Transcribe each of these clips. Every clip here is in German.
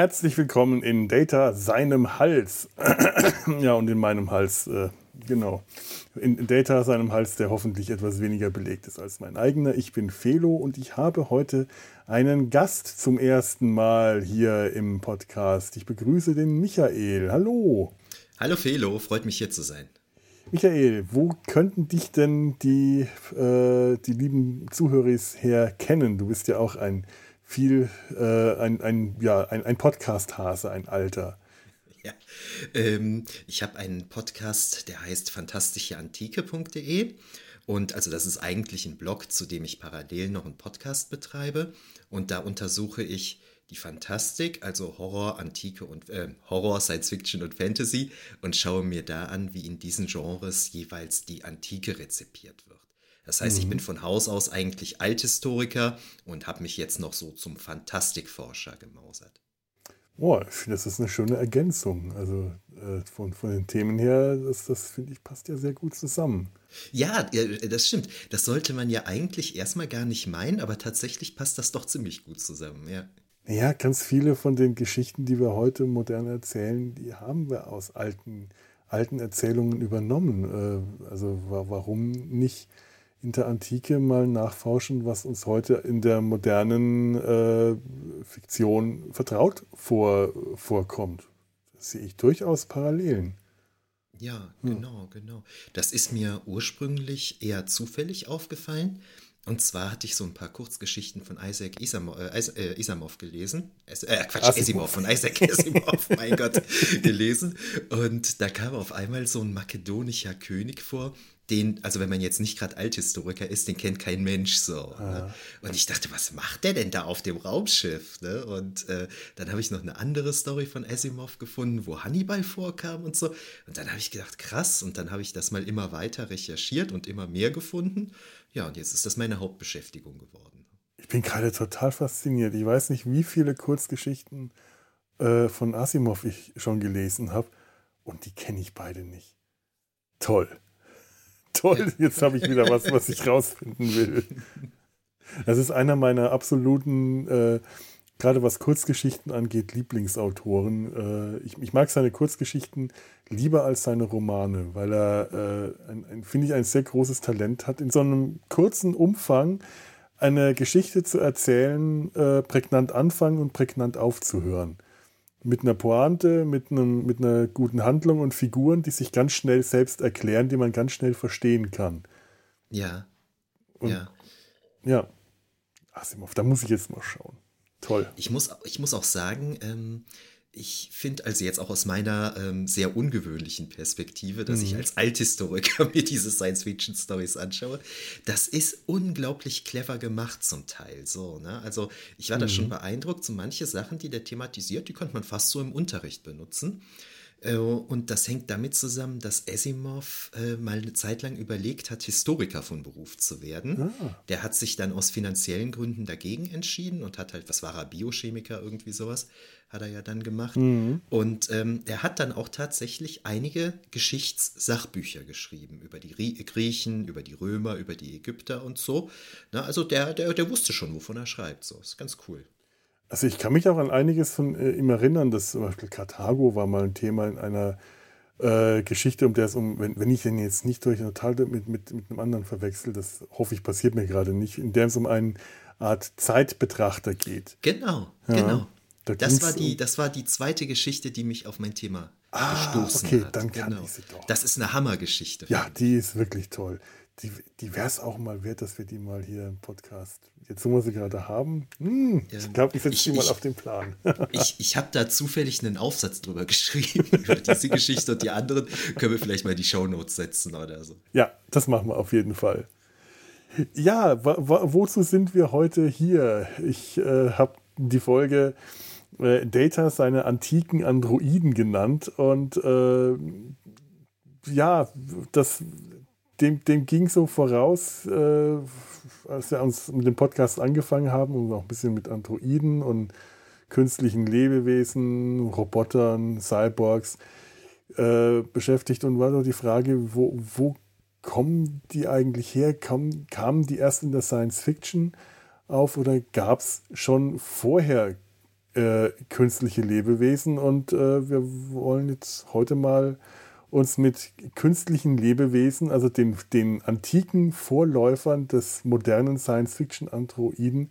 Herzlich willkommen in Data seinem Hals. ja, und in meinem Hals, äh, genau. In Data seinem Hals, der hoffentlich etwas weniger belegt ist als mein eigener. Ich bin Felo und ich habe heute einen Gast zum ersten Mal hier im Podcast. Ich begrüße den Michael. Hallo. Hallo Felo, freut mich hier zu sein. Michael, wo könnten dich denn die, äh, die lieben Zuhörer her kennen? Du bist ja auch ein viel, äh, ein, ein, ja, ein, ein Podcast-Hase, ein alter. Ja, ähm, ich habe einen Podcast, der heißt fantastischeantike.de. Und also das ist eigentlich ein Blog, zu dem ich parallel noch einen Podcast betreibe. Und da untersuche ich die Fantastik, also Horror, Antike und äh, Horror, Science Fiction und Fantasy und schaue mir da an, wie in diesen Genres jeweils die Antike rezipiert wird. Das heißt, mhm. ich bin von Haus aus eigentlich Althistoriker und habe mich jetzt noch so zum Fantastikforscher gemausert. Boah, ich finde, das ist eine schöne Ergänzung. Also äh, von, von den Themen her, das, das finde ich, passt ja sehr gut zusammen. Ja, das stimmt. Das sollte man ja eigentlich erstmal gar nicht meinen, aber tatsächlich passt das doch ziemlich gut zusammen, ja. Ja, ganz viele von den Geschichten, die wir heute modern erzählen, die haben wir aus alten, alten Erzählungen übernommen. Äh, also warum nicht in der Antike mal nachforschen, was uns heute in der modernen äh, Fiktion vertraut vor, vorkommt. Das sehe ich durchaus Parallelen. Ja, genau, hm. genau. Das ist mir ursprünglich eher zufällig aufgefallen. Und zwar hatte ich so ein paar Kurzgeschichten von Isaac Isamov, äh, äh, Isamov gelesen. äh, Quatsch, Asimov. Asimov, von Isaac Asimov, mein Gott, gelesen. Und da kam auf einmal so ein makedonischer König vor, den, also wenn man jetzt nicht gerade Althistoriker ist, den kennt kein Mensch so. Ja. Ne? Und ich dachte, was macht der denn da auf dem Raumschiff? Ne? Und äh, dann habe ich noch eine andere Story von Asimov gefunden, wo Hannibal vorkam und so. Und dann habe ich gedacht, krass. Und dann habe ich das mal immer weiter recherchiert und immer mehr gefunden. Ja, und jetzt ist das meine Hauptbeschäftigung geworden. Ich bin gerade total fasziniert. Ich weiß nicht, wie viele Kurzgeschichten äh, von Asimov ich schon gelesen habe. Und die kenne ich beide nicht. Toll. Toll, jetzt habe ich wieder was, was ich rausfinden will. Das ist einer meiner absoluten, äh, gerade was Kurzgeschichten angeht, Lieblingsautoren. Äh, ich, ich, mag seine Kurzgeschichten lieber als seine Romane, weil er, äh, finde ich, ein sehr großes Talent hat, in so einem kurzen Umfang eine Geschichte zu erzählen, äh, prägnant anfangen und prägnant aufzuhören mit einer Pointe, mit, einem, mit einer guten Handlung und Figuren, die sich ganz schnell selbst erklären, die man ganz schnell verstehen kann. Ja. Und, ja. Ja. Asimov, da muss ich jetzt mal schauen. Toll. Ich muss, ich muss auch sagen, ähm, ich finde also jetzt auch aus meiner ähm, sehr ungewöhnlichen Perspektive, dass mhm. ich als Althistoriker mir diese Science-Fiction-Stories anschaue, das ist unglaublich clever gemacht zum Teil. So, ne? Also ich war mhm. da schon beeindruckt, so manche Sachen, die der thematisiert, die konnte man fast so im Unterricht benutzen. Äh, und das hängt damit zusammen, dass Asimov äh, mal eine Zeit lang überlegt hat, Historiker von Beruf zu werden. Ah. Der hat sich dann aus finanziellen Gründen dagegen entschieden und hat halt, was war er, Biochemiker, irgendwie sowas, hat er ja dann gemacht. Mhm. Und ähm, er hat dann auch tatsächlich einige Geschichtssachbücher geschrieben über die Griechen, über die Römer, über die Ägypter und so. Na, also der, der, der wusste schon, wovon er schreibt. So, ist ganz cool. Also ich kann mich auch an einiges von äh, ihm erinnern, dass zum Beispiel Karthago war mal ein Thema in einer äh, Geschichte, um der es um, wenn, wenn ich den jetzt nicht durch total mit, mit, mit einem anderen verwechsel, das hoffe ich passiert mir gerade nicht, in der es um eine Art Zeitbetrachter geht. Genau, ja, genau. Da das, war die, das war die zweite Geschichte, die mich auf mein Thema ah, gestoßen okay, hat. Dann kann genau. ich sie doch. Das ist eine Hammergeschichte. Ja, die ist wirklich toll die, die wäre es auch mal wert, dass wir die mal hier im Podcast, jetzt wo wir sie gerade haben, hm, ja, ich glaube, ich setze die mal auf den Plan. ich ich habe da zufällig einen Aufsatz drüber geschrieben, über diese Geschichte und die anderen können wir vielleicht mal die Shownotes setzen oder so. Ja, das machen wir auf jeden Fall. Ja, wozu sind wir heute hier? Ich äh, habe die Folge äh, Data seine antiken Androiden genannt und äh, ja, das dem, dem ging so voraus, äh, als wir uns mit dem Podcast angefangen haben und auch ein bisschen mit Androiden und künstlichen Lebewesen, Robotern, Cyborgs äh, beschäftigt und war so die Frage, wo, wo kommen die eigentlich her? Kam, kamen die erst in der Science Fiction auf oder gab es schon vorher äh, künstliche Lebewesen und äh, wir wollen jetzt heute mal uns mit künstlichen Lebewesen, also den, den antiken Vorläufern des modernen Science-Fiction-Androiden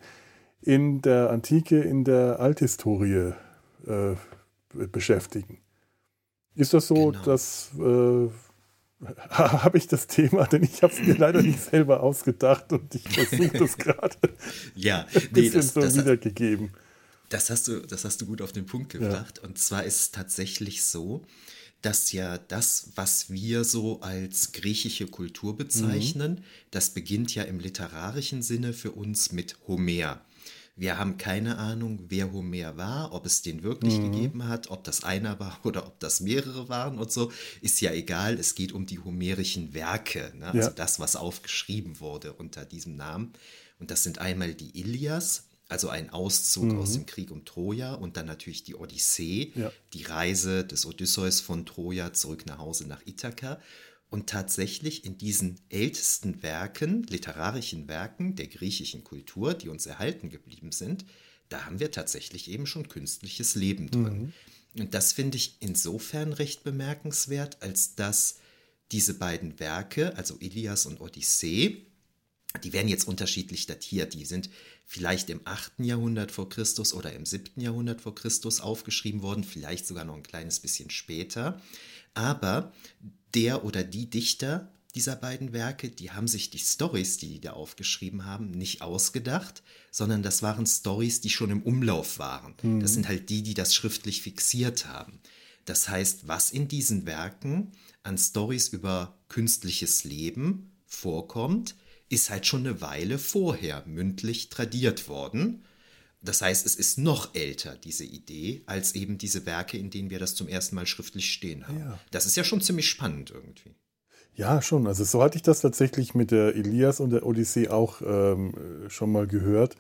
in der Antike, in der Althistorie äh, beschäftigen. Ist das so, genau. dass äh, habe ich das Thema, denn ich habe es mir leider nicht selber ausgedacht und ich versuche das gerade ja, nee, ein bisschen das, so das, wiedergegeben. Das hast, du, das hast du gut auf den Punkt gebracht. Ja. Und zwar ist es tatsächlich so, dass ja das, was wir so als griechische Kultur bezeichnen, mhm. das beginnt ja im literarischen Sinne für uns mit Homer. Wir haben keine Ahnung, wer Homer war, ob es den wirklich mhm. gegeben hat, ob das einer war oder ob das mehrere waren und so, ist ja egal. Es geht um die homerischen Werke, ne? also ja. das, was aufgeschrieben wurde unter diesem Namen. Und das sind einmal die Ilias, also ein Auszug mhm. aus dem Krieg um Troja und dann natürlich die Odyssee, ja. die Reise des Odysseus von Troja zurück nach Hause nach Ithaka. Und tatsächlich in diesen ältesten Werken, literarischen Werken der griechischen Kultur, die uns erhalten geblieben sind, da haben wir tatsächlich eben schon künstliches Leben drin. Mhm. Und das finde ich insofern recht bemerkenswert, als dass diese beiden Werke, also Ilias und Odyssee, die werden jetzt unterschiedlich datiert. Die sind vielleicht im 8. Jahrhundert vor Christus oder im 7. Jahrhundert vor Christus aufgeschrieben worden, vielleicht sogar noch ein kleines bisschen später. Aber der oder die Dichter dieser beiden Werke, die haben sich die Stories, die die da aufgeschrieben haben, nicht ausgedacht, sondern das waren Stories, die schon im Umlauf waren. Mhm. Das sind halt die, die das schriftlich fixiert haben. Das heißt, was in diesen Werken an Stories über künstliches Leben vorkommt, ist halt schon eine Weile vorher mündlich tradiert worden. Das heißt, es ist noch älter, diese Idee, als eben diese Werke, in denen wir das zum ersten Mal schriftlich stehen haben. Ja. Das ist ja schon ziemlich spannend irgendwie. Ja, schon. Also so hatte ich das tatsächlich mit der Elias und der Odyssee auch ähm, schon mal gehört.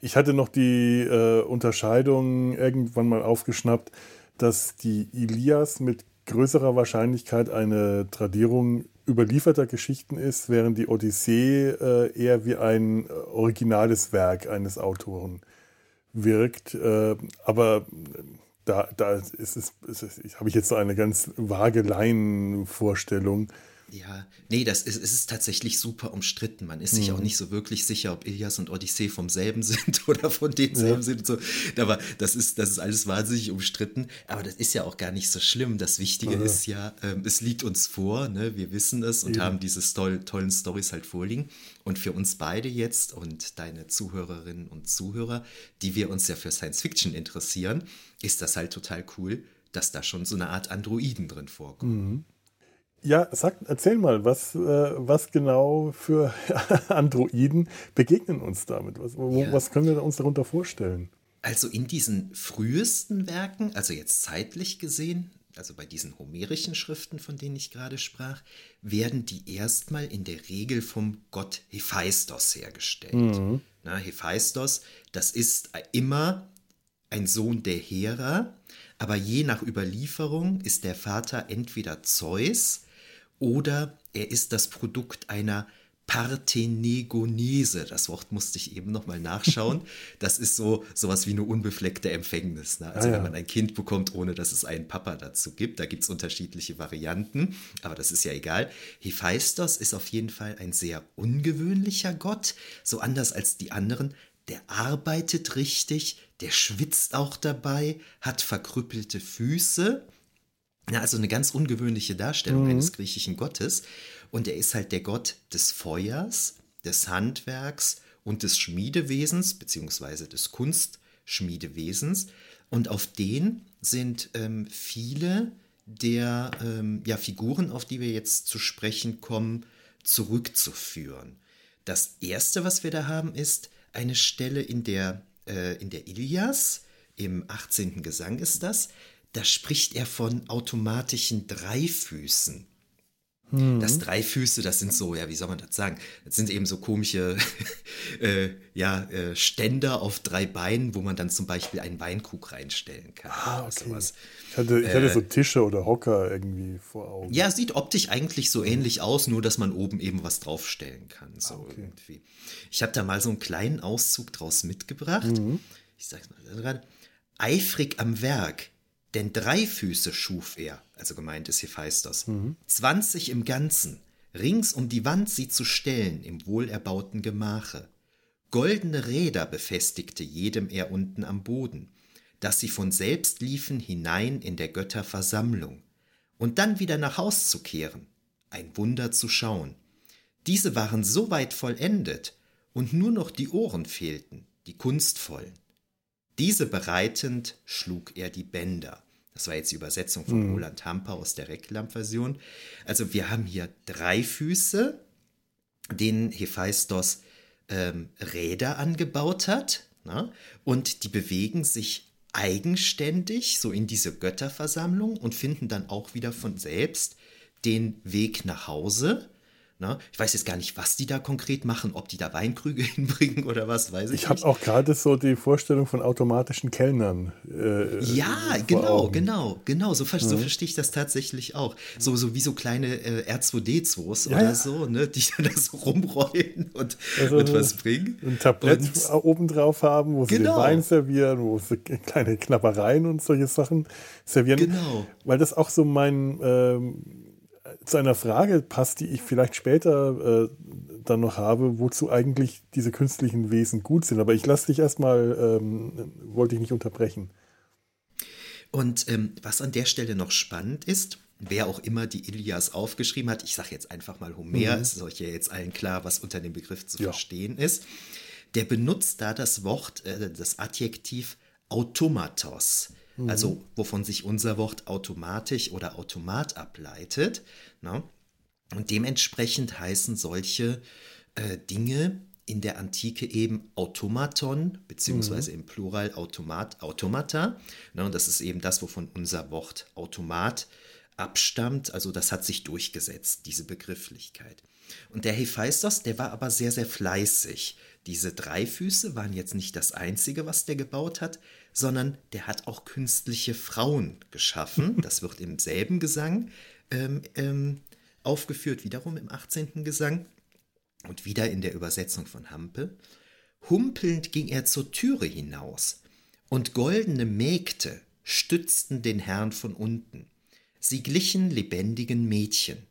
Ich hatte noch die äh, Unterscheidung irgendwann mal aufgeschnappt, dass die Ilias mit größerer Wahrscheinlichkeit eine Tradierung überlieferter Geschichten ist, während die Odyssee äh, eher wie ein äh, originales Werk eines Autoren wirkt. Äh, aber da, da ist es, ist es habe ich jetzt so eine ganz vage Laienvorstellung. Ja, nee, das ist, es ist tatsächlich super umstritten. Man ist sich mhm. auch nicht so wirklich sicher, ob Ilias und Odyssee vom selben sind oder von denselben ja. sind. Und so. Aber das ist, das ist alles wahnsinnig umstritten. Aber das ist ja auch gar nicht so schlimm. Das Wichtige ja. ist ja, ähm, es liegt uns vor, ne? wir wissen es und Eben. haben diese toll, tollen Stories halt vorliegen. Und für uns beide jetzt und deine Zuhörerinnen und Zuhörer, die wir uns ja für Science Fiction interessieren, ist das halt total cool, dass da schon so eine Art Androiden drin vorkommen. Mhm. Ja, sag, erzähl mal, was, äh, was genau für Androiden begegnen uns damit? Was, wo, ja. was können wir uns darunter vorstellen? Also in diesen frühesten Werken, also jetzt zeitlich gesehen, also bei diesen homerischen Schriften, von denen ich gerade sprach, werden die erstmal in der Regel vom Gott Hephaistos hergestellt. Mhm. Na, Hephaistos, das ist immer ein Sohn der Hera, aber je nach Überlieferung ist der Vater entweder Zeus, oder er ist das Produkt einer Parthenegonese. Das Wort musste ich eben nochmal nachschauen. Das ist so sowas wie eine unbefleckte Empfängnis. Ne? Also ah, ja. wenn man ein Kind bekommt, ohne dass es einen Papa dazu gibt. Da gibt es unterschiedliche Varianten, aber das ist ja egal. Hephaistos ist auf jeden Fall ein sehr ungewöhnlicher Gott, so anders als die anderen. Der arbeitet richtig, der schwitzt auch dabei, hat verkrüppelte Füße ja, also eine ganz ungewöhnliche Darstellung mhm. eines griechischen Gottes. Und er ist halt der Gott des Feuers, des Handwerks und des Schmiedewesens, beziehungsweise des Kunstschmiedewesens. Und auf den sind ähm, viele der ähm, ja, Figuren, auf die wir jetzt zu sprechen kommen, zurückzuführen. Das erste, was wir da haben, ist eine Stelle in der, äh, in der Ilias, im 18. Gesang ist das, da spricht er von automatischen Dreifüßen. Mhm. Das Dreifüße, das sind so, ja, wie soll man das sagen? Das sind eben so komische äh, ja, äh, Ständer auf drei Beinen, wo man dann zum Beispiel einen Weinkrug reinstellen kann. Ah, okay. Sowas. Ich hatte, ich hatte äh, so Tische oder Hocker irgendwie vor Augen. Ja, sieht optisch eigentlich so ähnlich aus, nur dass man oben eben was draufstellen kann. So ah, okay. irgendwie. Ich habe da mal so einen kleinen Auszug draus mitgebracht. Mhm. Ich sag's mal gerade. eifrig am Werk, denn drei Füße schuf er, also gemeint ist Hephaistos, zwanzig im Ganzen, rings um die Wand sie zu stellen im wohlerbauten Gemache. Goldene Räder befestigte jedem er unten am Boden, dass sie von selbst liefen hinein in der Götter Versammlung, und dann wieder nach Haus zu kehren, ein Wunder zu schauen. Diese waren so weit vollendet, und nur noch die Ohren fehlten, die kunstvollen. Diese bereitend schlug er die Bänder. Das war jetzt die Übersetzung von Mhm. Roland Hamper aus der Reklam-Version. Also wir haben hier drei Füße, denen Hephaistos ähm, Räder angebaut hat. Na? Und die bewegen sich eigenständig so in diese Götterversammlung und finden dann auch wieder von selbst den Weg nach Hause. Na? Ich weiß jetzt gar nicht, was die da konkret machen, ob die da Weinkrüge hinbringen oder was, weiß ich, Ich habe nicht. auch gerade so die Vorstellung von automatischen Kellnern. Äh, Ja, vor genau, Augen. genau, genau. So, ver so verstehe ich das tatsächlich auch. So, so wie so kleine äh, R2D2s Ja, oder ja. so, ne, die dann da so rumrollen und, Also und was bringen. Ein Tablett Und- oben drauf haben, wo sie Genau. den Wein servieren, wo sie kleine Knappereien und solche Sachen servieren. Genau. Weil das auch so mein ähm, zu einer Frage passt, die ich vielleicht später äh, dann noch habe, wozu eigentlich diese künstlichen Wesen gut sind. Aber ich lasse dich erstmal, ähm, wollte ich nicht unterbrechen. Und ähm, was an der Stelle noch spannend ist, wer auch immer die Ilias aufgeschrieben hat, ich sage jetzt einfach mal Homer, es ist euch ja jetzt allen klar, was unter dem Begriff zu Ja. verstehen ist, der benutzt da das Wort, äh, das Adjektiv Automatos, also wovon sich unser Wort automatisch oder Automat ableitet. Ne? Und dementsprechend heißen solche äh, Dinge in der Antike eben Automaton, beziehungsweise im Plural Automat, Automata. Ne, und das ist eben das, wovon unser Wort Automat abstammt. Also das hat sich durchgesetzt, diese Begrifflichkeit. Und der Hephaistos, der war aber sehr, sehr fleißig. Diese drei Füße waren jetzt nicht das Einzige, was der gebaut hat, sondern der hat auch künstliche Frauen geschaffen. Das wird im selben Gesang ähm, ähm, aufgeführt, wiederum im 18. Gesang und wieder in der Übersetzung von Hampe. Humpelnd ging er zur Türe hinaus, und goldene Mägde stützten den Herrn von unten. Sie glichen lebendigen Mädchen,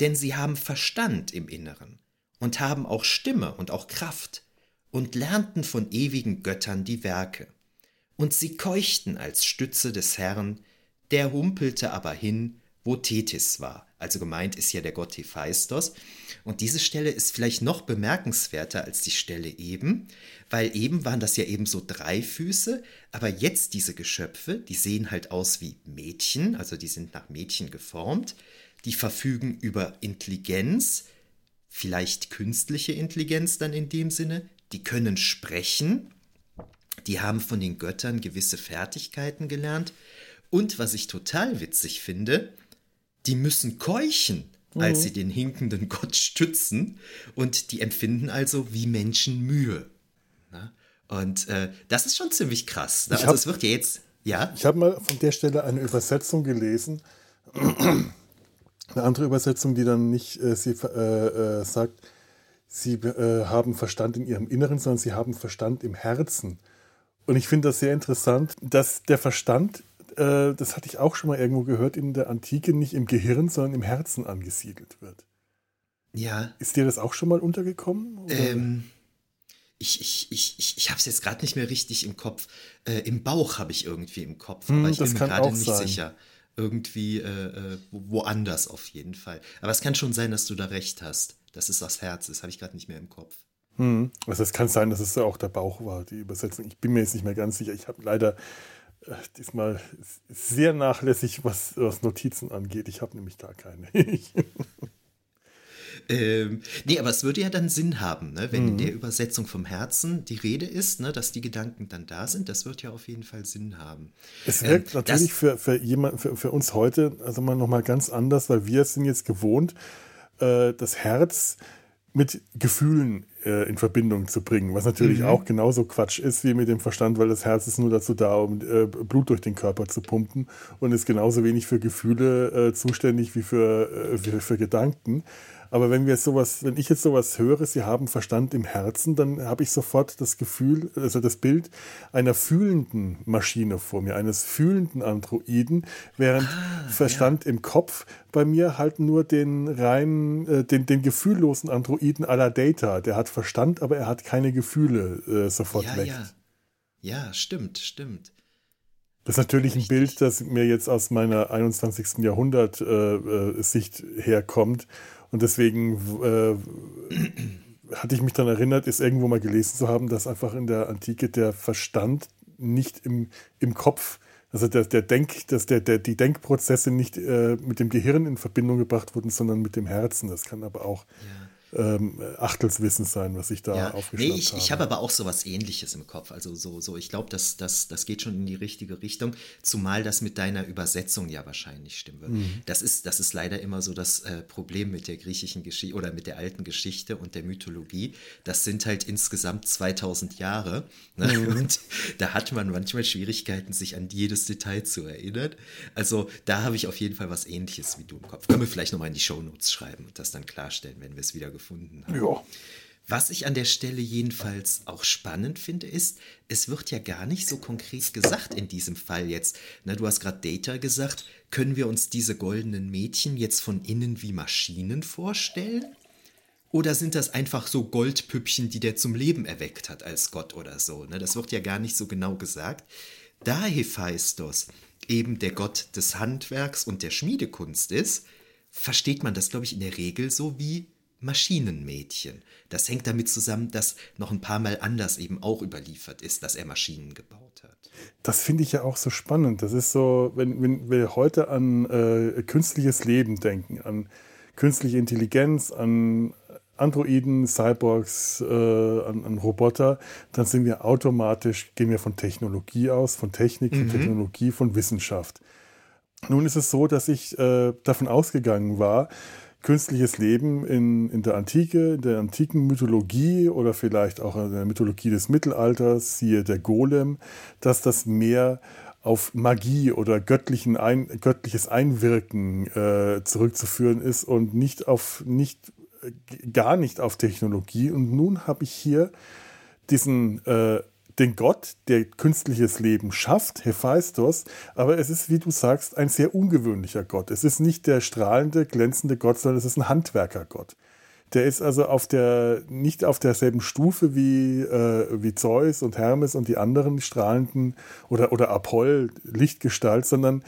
denn sie haben Verstand im Inneren und haben auch Stimme und auch Kraft und lernten von ewigen Göttern die Werke. Und sie keuchten als Stütze des Herrn, der humpelte aber hin, wo Tethys war. Also gemeint ist ja der Gott Hephaistos. Und diese Stelle ist vielleicht noch bemerkenswerter als die Stelle eben, weil eben waren das ja eben so drei Füße, aber jetzt diese Geschöpfe, die sehen halt aus wie Mädchen, also die sind nach Mädchen geformt, die verfügen über Intelligenz, vielleicht künstliche Intelligenz dann in dem Sinne, die können sprechen, die haben von den Göttern gewisse Fertigkeiten gelernt und was ich total witzig finde, die müssen keuchen, als sie den hinkenden Gott stützen und die empfinden also wie Menschen Mühe. Na? Und äh, das ist schon ziemlich krass. Ne? Also hab- es wird ja jetzt, ja, Ich habe mal von der Stelle eine Übersetzung gelesen. Eine andere Übersetzung, die dann nicht äh, sie, äh, äh, sagt, sie äh, haben Verstand in ihrem Inneren, sondern sie haben Verstand im Herzen. Und ich finde das sehr interessant, dass der Verstand, äh, das hatte ich auch schon mal irgendwo gehört, in der Antike nicht im Gehirn, sondern im Herzen angesiedelt wird. ja, Ist dir das auch schon mal untergekommen? Ähm, ich ich, ich, ich, ich habe es jetzt gerade nicht mehr richtig im Kopf. Äh, Im Bauch habe ich irgendwie im Kopf, Hm, aber ich das bin mir gerade nicht sein. sicher. Irgendwie äh, äh, wo- woanders auf jeden Fall. Aber es kann schon sein, dass du da recht hast. Das ist das Herz, das habe ich gerade nicht mehr im Kopf. Hm. Also es kann sein, dass es auch der Bauch war, die Übersetzung. Ich bin mir jetzt nicht mehr ganz sicher. Ich habe leider diesmal sehr nachlässig, was, was Notizen angeht. Ich habe nämlich gar keine. Ähm, nee, aber es würde ja dann Sinn haben, ne? wenn Mhm. in der Übersetzung vom Herzen die Rede ist, ne? dass die Gedanken dann da sind. Das wird ja auf jeden Fall Sinn haben. es wirkt Ähm, natürlich für, für, jemand, für, für uns heute also mal nochmal ganz anders, weil wir sind jetzt gewohnt, äh, das Herz mit Gefühlen äh, in Verbindung zu bringen, was natürlich Mhm. auch genauso Quatsch ist wie mit dem Verstand, weil das Herz ist nur dazu da, um äh, Blut durch den Körper zu pumpen und ist genauso wenig für Gefühle äh, zuständig wie für, äh, für, für Gedanken. Aber wenn wir sowas, wenn ich jetzt sowas höre, sie haben Verstand im Herzen, dann habe ich sofort das Gefühl, also das Bild einer fühlenden Maschine vor mir, eines fühlenden Androiden, während ah, Verstand ja. im Kopf bei mir halt nur den rein, äh, den, den gefühllosen Androiden aller Data. Der hat Verstand, aber er hat keine Gefühle äh, sofort ja, Ja. ja, stimmt, stimmt. Das ist natürlich ein Bild, das mir jetzt aus meiner 21. Jahrhundert äh, äh, herkommt. Und deswegen äh, hatte ich mich daran erinnert, es irgendwo mal gelesen zu haben, dass einfach in der Antike der Verstand nicht im, im Kopf, also der, der Denk, dass der, der, die Denkprozesse nicht äh, mit dem Gehirn in Verbindung gebracht wurden, sondern mit dem Herzen. Das kann aber auch ja ähm, Achtelswissen sein, was ich da ja. aufgeschrieben nee, ich, habe. Ich habe aber auch so was ähnliches im Kopf. Also so, so ich glaube, das, das, das geht schon in die richtige Richtung, zumal das mit deiner Übersetzung ja wahrscheinlich stimmen wird. Mhm. Das, ist, das ist leider immer so das äh, Problem mit der griechischen Geschichte oder mit der alten Geschichte und der Mythologie. Das sind halt insgesamt 2000 Jahre. Ne? Mhm. Und da hat man manchmal Schwierigkeiten, sich an jedes Detail zu erinnern. Also da habe ich auf jeden Fall was ähnliches wie du im Kopf. Können wir vielleicht nochmal in die Shownotes schreiben und das dann klarstellen, wenn wir es wieder gefunden gefunden haben. Ja. Was ich an der Stelle jedenfalls auch spannend finde, ist, es wird ja gar nicht so konkret gesagt in diesem Fall jetzt. Na, du hast gerade Data gesagt. Können wir uns diese goldenen Mädchen jetzt von innen wie Maschinen vorstellen? Oder sind das einfach so Goldpüppchen, die der zum Leben erweckt hat als Gott oder so? Ne? Das wird ja gar nicht so genau gesagt. Da Hephaistos eben der Gott des Handwerks und der Schmiedekunst ist, versteht man das, glaube ich, in der Regel so wie Maschinenmädchen. Das hängt damit zusammen, dass noch ein paar Mal anders eben auch überliefert ist, dass er Maschinen gebaut hat. Das finde ich ja auch so spannend. Das ist so, wenn, wenn wir heute an äh, künstliches Leben denken, an künstliche Intelligenz, an Androiden, Cyborgs, äh, an, an, Roboter, dann sind wir automatisch, gehen wir von Technologie aus, von Technik, von mhm. Technologie, von Wissenschaft. Nun ist es so, dass ich äh, davon ausgegangen war, künstliches Leben in, in der Antike, in der antiken Mythologie oder vielleicht auch in der Mythologie des Mittelalters, siehe der Golem, dass das mehr auf Magie oder göttlichen Ein, göttliches Einwirken äh, zurückzuführen ist und nicht auf nicht gar nicht auf Technologie. Und nun habe ich hier diesen äh, den Gott, der künstliches Leben schafft, Hephaistos, aber es ist, wie du sagst, ein sehr ungewöhnlicher Gott. Es ist nicht der strahlende, glänzende Gott, sondern es ist ein Handwerkergott. Der ist also auf der, nicht auf derselben Stufe wie, äh, wie Zeus und Hermes und die anderen strahlenden oder, oder Apoll, Lichtgestalt, sondern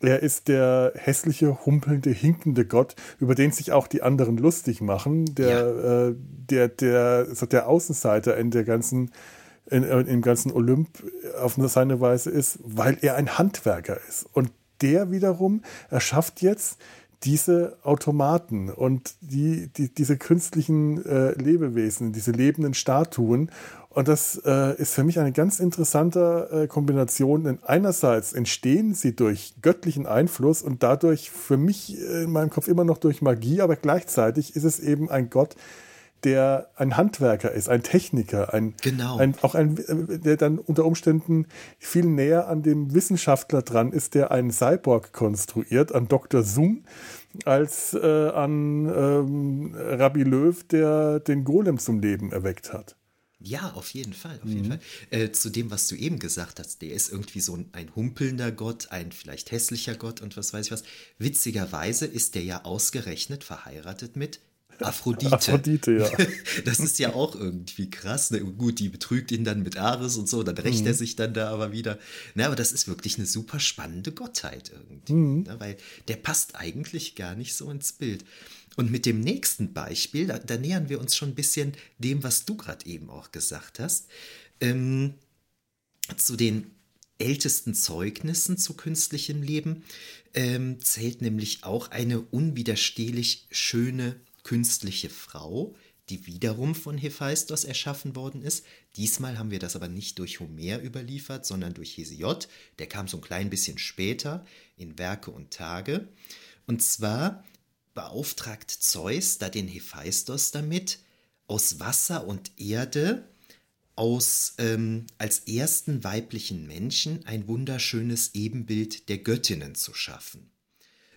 er ist der hässliche, humpelnde, hinkende Gott, über den sich auch die anderen lustig machen, der, ja. äh, der, der, der Außenseiter in der ganzen in, in, im ganzen Olymp auf seine Weise ist, weil er ein Handwerker ist. Und der wiederum erschafft jetzt diese Automaten und die, die, diese künstlichen äh, Lebewesen, diese lebenden Statuen. Und das äh, ist für mich eine ganz interessante äh, Kombination. Denn einerseits entstehen sie durch göttlichen Einfluss und dadurch für mich in meinem Kopf immer noch durch Magie, aber gleichzeitig ist es eben ein Gott, der ein Handwerker ist, ein Techniker, ein, genau. ein, auch ein, der dann unter Umständen viel näher an dem Wissenschaftler dran ist, der einen Cyborg konstruiert, an Dr. Zoom, als äh, an ähm, Rabbi Löw, der den Golem zum Leben erweckt hat. Ja, auf jeden Fall, auf jeden mhm. Fall. Äh, zu dem, was du eben gesagt hast, der ist irgendwie so ein, ein, humpelnder Gott, ein vielleicht hässlicher Gott und was weiß ich was. Witzigerweise ist der ja ausgerechnet verheiratet mit Aphrodite. Aphrodite, ja. Das ist ja auch irgendwie krass. Ne? Gut, die betrügt ihn dann mit Ares und so, dann rächt mhm. er sich dann da aber wieder. Na, aber das ist wirklich eine super spannende Gottheit irgendwie. Mhm. Ne? Weil der passt eigentlich gar nicht so ins Bild. Und mit dem nächsten Beispiel, da, da nähern wir uns schon ein bisschen dem, was du gerade eben auch gesagt hast. Ähm, zu den ältesten Zeugnissen zu künstlichem Leben ähm, zählt nämlich auch eine unwiderstehlich schöne künstliche Frau, die wiederum von Hephaistos erschaffen worden ist. Diesmal haben wir das aber nicht durch Homer überliefert, sondern durch Hesiod. Der kam so ein klein bisschen später in Werke und Tage. Und zwar beauftragt Zeus da den Hephaistos damit, aus Wasser und Erde aus ähm, als ersten weiblichen Menschen ein wunderschönes Ebenbild der Göttinnen zu schaffen.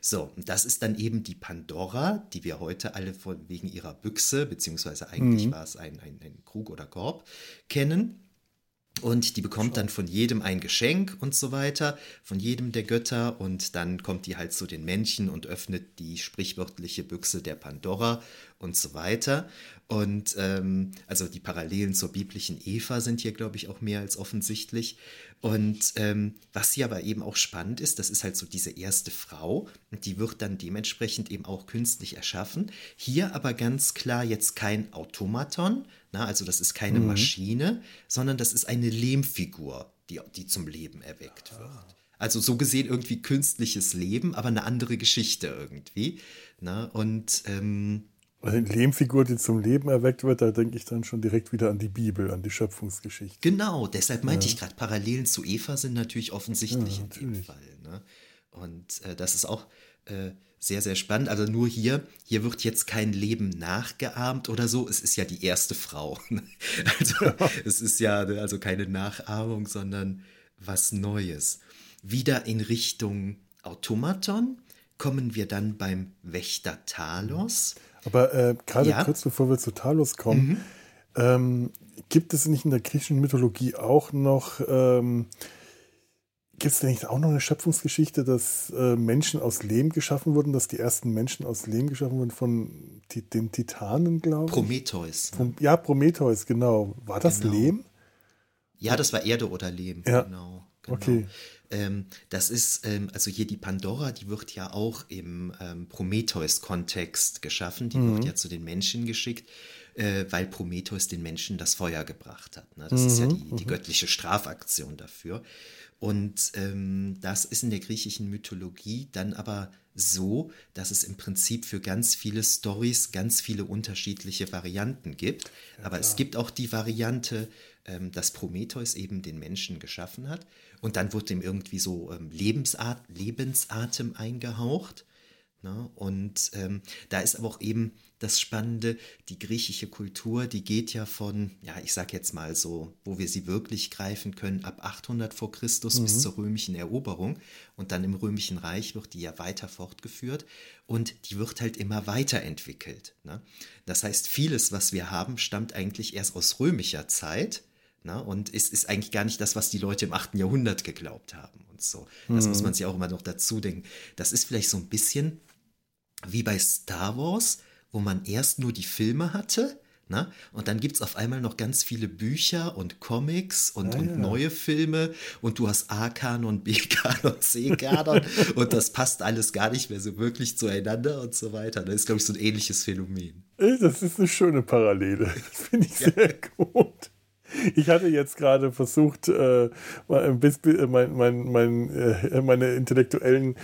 So, und das ist dann eben die Pandora, die wir heute alle von, wegen ihrer Büchse, beziehungsweise eigentlich mhm. war es ein, ein, ein Krug oder Korb, kennen. Und die bekommt dann von jedem ein Geschenk und so weiter, von jedem der Götter. Und dann kommt die halt zu den Männchen und öffnet die sprichwörtliche Büchse der Pandora und so weiter. Und ähm, also die Parallelen zur biblischen Eva sind hier, glaube ich, auch mehr als offensichtlich. Und ähm, was hier aber eben auch spannend ist, das ist halt so diese erste Frau und die wird dann dementsprechend eben auch künstlich erschaffen. Hier aber ganz klar jetzt kein Automaton, na, also das ist keine mhm. Maschine, sondern das ist eine Lehmfigur, die, die zum Leben erweckt wird. Also so gesehen irgendwie künstliches Leben, aber eine andere Geschichte irgendwie. Na, und ähm, eine Lehmfigur, die zum Leben erweckt wird, da denke ich dann schon direkt wieder an die Bibel, an die Schöpfungsgeschichte. Genau, deshalb meinte ja. ich gerade, Parallelen zu Eva sind natürlich offensichtlich ja, natürlich. in dem Fall. Ne? Und äh, das ist auch äh, sehr, sehr spannend. Also nur hier, hier wird jetzt kein Leben nachgeahmt oder so. Es ist ja die erste Frau. Ne? also ja. es ist ja ne, also keine Nachahmung, sondern was Neues. Wieder in Richtung Automaton kommen wir dann beim Wächter Talos. Aber äh, gerade ja. kurz bevor wir zu Talos kommen, mhm. ähm, gibt es nicht in der griechischen Mythologie auch noch, ähm, gibt es denn nicht auch noch eine Schöpfungsgeschichte, dass äh, Menschen aus Lehm geschaffen wurden, dass die ersten Menschen aus Lehm geschaffen wurden von den Titanen, glaube ich? Prometheus. Ne? ja, Prometheus, genau. War das genau. Lehm? Ja, das war Erde oder Lehm, ja. genau. genau. Okay. Ähm, das ist, ähm, also hier die Pandora, die wird ja auch im ähm, Prometheus-Kontext geschaffen. Die mhm. wird ja zu den Menschen geschickt, äh, weil Prometheus den Menschen das Feuer gebracht hat. Ne? Das mhm. ist ja die, die, mhm. göttliche Strafaktion dafür. Und ähm, das ist in der griechischen Mythologie dann aber so, dass es im Prinzip für ganz viele Stories ganz viele unterschiedliche Varianten gibt. Ja, aber klar. es gibt auch die Variante, ähm, dass Prometheus eben den Menschen geschaffen hat. Und dann wird ihm irgendwie so ähm, Lebensart, Lebensatem eingehaucht. Ne? Und ähm, da ist aber auch eben das Spannende, die griechische Kultur, die geht ja von, ja, ich sag jetzt mal so, wo wir sie wirklich greifen können, ab 800 vor Christus mhm. bis zur römischen Eroberung. Und dann im römischen Reich wird die ja weiter fortgeführt und die wird halt immer weiterentwickelt. Ne? Das heißt, vieles, was wir haben, stammt eigentlich erst aus römischer Zeit ne? und es ist eigentlich gar nicht das, was die Leute im 8. Jahrhundert geglaubt haben und so. Das mhm. muss man sich auch immer noch dazu denken. Das ist vielleicht so ein bisschen wie bei Star Wars, wo man erst nur die Filme hatte. Na? Ne? Und dann gibt es auf einmal noch ganz viele Bücher und Comics und, ja, und ja. neue Filme und du hast A-Kanon, B-Kanon, C-Kanon und das passt alles gar nicht mehr so wirklich zueinander und so weiter. Das ist, glaube ich, so ein ähnliches Phänomen. Das ist eine schöne Parallele. Das finde ich sehr gut. Ich hatte jetzt gerade versucht, äh, mein, mein, mein, äh, meine intellektuellen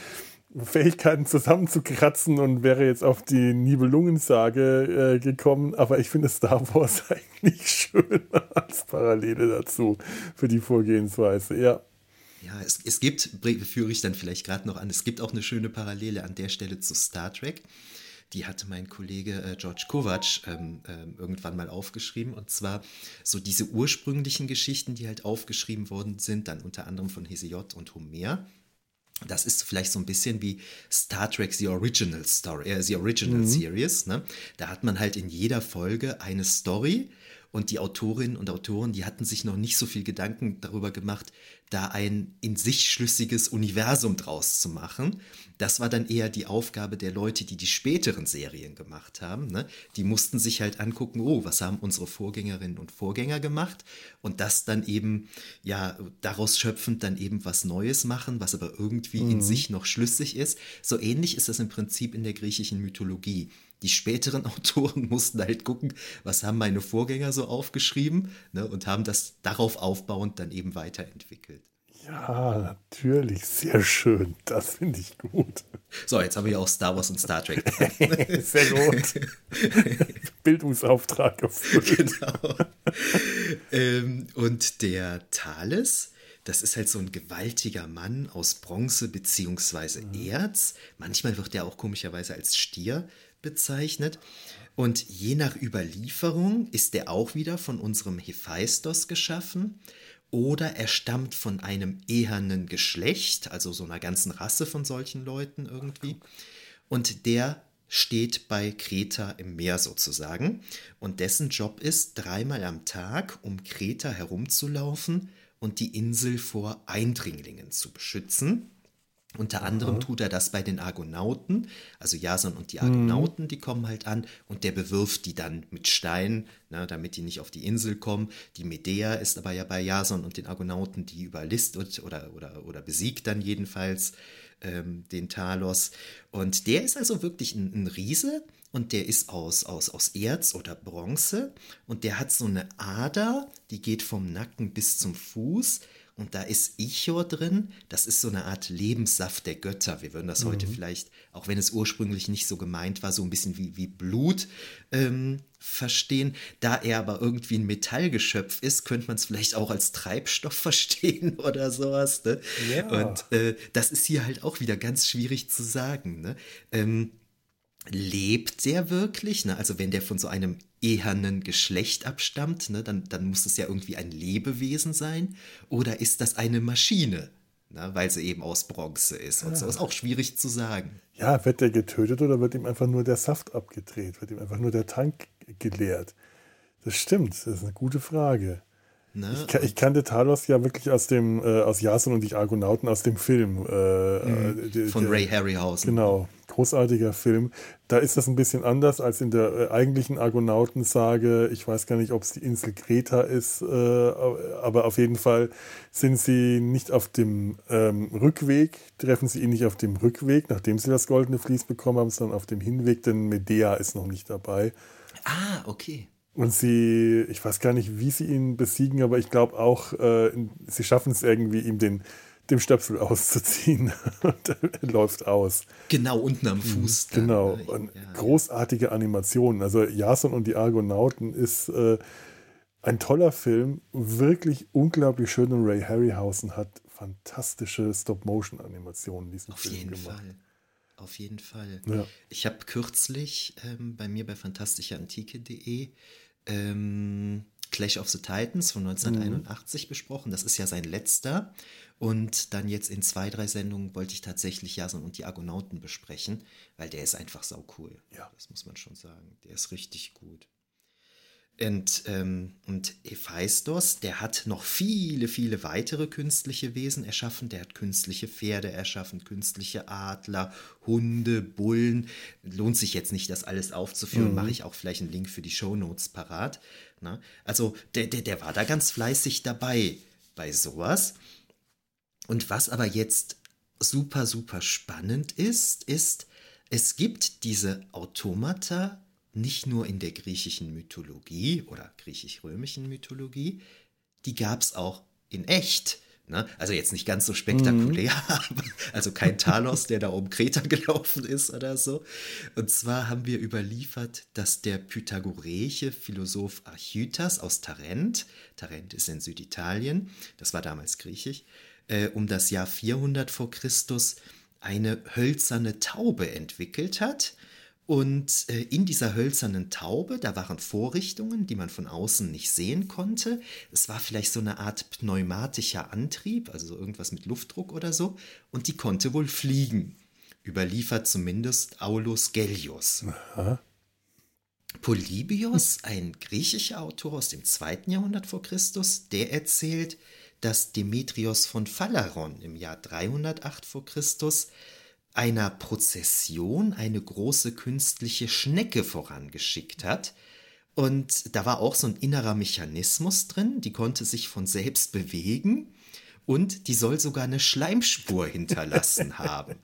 Fähigkeiten zusammenzukratzen und wäre jetzt auf die Nibelungensage äh, gekommen, aber ich finde Star Wars eigentlich schöner als Parallele dazu für die Vorgehensweise, ja. Ja, es, es gibt, führe ich dann vielleicht gerade noch an, es gibt auch eine schöne Parallele an der Stelle zu Star Trek die hatte mein Kollege äh, George Kovac ähm, äh, irgendwann mal aufgeschrieben. Und zwar so diese ursprünglichen Geschichten, die halt aufgeschrieben worden sind, dann unter anderem von Hesiod und Homer. Das ist vielleicht so ein bisschen wie Star Trek The Original Story, äh, The Original mhm. Series. Ne? Da hat man halt in jeder Folge eine Story und die Autorinnen und Autoren, die hatten sich noch nicht so viel Gedanken darüber gemacht, da ein in sich schlüssiges Universum draus zu machen. Das war dann eher die Aufgabe der Leute, die die späteren Serien gemacht haben. Ne? Die mussten sich halt angucken, oh, was haben unsere Vorgängerinnen und Vorgänger gemacht? Und das dann eben, ja, daraus schöpfend dann eben was Neues machen, was aber irgendwie mhm. in sich noch schlüssig ist. So ähnlich ist das im Prinzip in der griechischen Mythologie die späteren Autoren mussten halt gucken, was haben meine Vorgänger so aufgeschrieben ne, und haben das darauf aufbauend dann eben weiterentwickelt. Ja, natürlich, sehr schön. Das finde ich gut. So, jetzt haben wir ja auch Star Wars und Star Trek. sehr gut. Bildungsauftrag erfüllt. Genau. ähm, und der Thales, das ist halt so ein gewaltiger Mann aus Bronze beziehungsweise mhm. Erz. Manchmal wird er auch komischerweise als Stier bezeichnet. Und je nach Überlieferung ist er auch wieder von unserem Hephaistos geschaffen. Oder er stammt von einem ehernen Geschlecht, also so einer ganzen Rasse von solchen Leuten irgendwie. Und der steht bei Kreta im Meer sozusagen. Und dessen Job ist, dreimal am Tag um Kreta herumzulaufen und die Insel vor Eindringlingen zu beschützen. Unter anderem Aha. tut er das bei den Argonauten, also Jason und die Argonauten, mhm. die kommen halt an und der bewirft die dann mit Steinen, na, damit die nicht auf die Insel kommen. Die Medea ist aber ja bei Jason und den Argonauten, die überlistet oder, oder, oder besiegt dann jedenfalls ähm, den Talos. Und der ist also wirklich ein, ein Riese und der ist aus, aus, aus Erz oder Bronze und der hat so eine Ader, die geht vom Nacken bis zum Fuß und da ist Ichor drin. Das ist so eine Art Lebenssaft der Götter. Wir würden das mhm. heute vielleicht, auch wenn es ursprünglich nicht so gemeint war, so ein bisschen wie, wie Blut ähm, verstehen. Da er aber irgendwie ein Metallgeschöpf ist, könnte man es vielleicht auch als Treibstoff verstehen oder sowas. Ne? Ja. Und äh, das ist hier halt auch wieder ganz schwierig zu sagen. Ne? Ähm, lebt der wirklich? Ne? Also wenn der von so einem ehernen Geschlecht abstammt, ne, dann, dann muss es ja irgendwie ein Lebewesen sein. Oder ist das eine Maschine? Ne, weil sie eben aus Bronze ist und ja. so. Ist auch schwierig zu sagen. Ja, wird der getötet oder wird ihm einfach nur der Saft abgedreht? Wird ihm einfach nur der Tank geleert? Das stimmt, das ist eine gute Frage. Ne? Ich, ich, kannte Talos ja wirklich aus dem, äh, aus Jason und die Argonauten aus dem Film. Äh, mhm. äh, Von der, Ray Harryhausen. Genau, großartiger Film. Da ist das ein bisschen anders als in der äh, eigentlichen Argonautensage. Ich weiß gar nicht, ob es die Insel Kreta ist, äh, aber auf jeden Fall sind sie nicht auf dem ähm, Rückweg, treffen sie ihn nicht auf dem Rückweg, nachdem sie das goldene Vlies bekommen haben, sondern auf dem Hinweg, denn Medea ist noch nicht dabei. Ah, okay. Und sie, ich weiß gar nicht, wie sie ihn besiegen, aber ich glaube auch, äh, sie schaffen es irgendwie, ihm den, dem Stöpsel auszuziehen. und läuft aus. Genau, unten am Fuß. Dann. Genau. Und ja, großartige ja. Animationen. Also Jason und die Argonauten ist äh, ein toller Film, wirklich unglaublich schön. Und Ray Harryhausen hat fantastische Stop-Motion-Animationen in diesem Auf Film jeden gemacht. Fall. Auf jeden Fall. Ja. Ich habe kürzlich ähm, bei mir bei fantastischeantike.de ähm, Clash of the Titans von 1981 mhm. besprochen. Das ist ja sein letzter. Und dann jetzt in zwei, drei Sendungen wollte ich tatsächlich Jason und die Argonauten besprechen, weil der ist einfach sau cool. Ja. Das muss man schon sagen. Der ist richtig gut. Und, ähm, und Hephaistos, der hat noch viele, viele weitere künstliche Wesen erschaffen. Der hat künstliche Pferde erschaffen, künstliche Adler, Hunde, Bullen. Lohnt sich jetzt nicht, das alles aufzuführen. Mhm. Mache ich auch vielleicht einen Link für die Show Notes parat. Na? Ne? Also der, der, der war da ganz fleißig dabei bei sowas. Und was aber jetzt super, super spannend ist, ist, es gibt diese Automata, nicht nur in der griechischen Mythologie oder griechisch-römischen Mythologie, die gab es auch in echt. Ne? Also jetzt nicht ganz so spektakulär, mhm. also kein Talos, der da um Kreta gelaufen ist oder so. Und zwar haben wir überliefert, dass der pythagoreische Philosoph Archytas aus Tarent, Tarent ist in Süditalien, das war damals griechisch, äh, um das Jahr 400 vor Christus eine hölzerne Taube entwickelt hat, und äh, in dieser hölzernen Taube, da waren Vorrichtungen, die man von außen nicht sehen konnte. Es war vielleicht so eine Art pneumatischer Antrieb, also irgendwas mit Luftdruck oder so. Und die konnte wohl fliegen. Überliefert zumindest Aulus Gellius. Aha. Polybios, ein griechischer Autor aus dem zweiten Jahrhundert vor Christus, der erzählt, dass Demetrios von Phaleron im Jahr 308 vor Christus einer Prozession eine große künstliche Schnecke vorangeschickt hat. Und da war auch so ein innerer Mechanismus drin, die konnte sich von selbst bewegen und die soll sogar eine Schleimspur hinterlassen haben.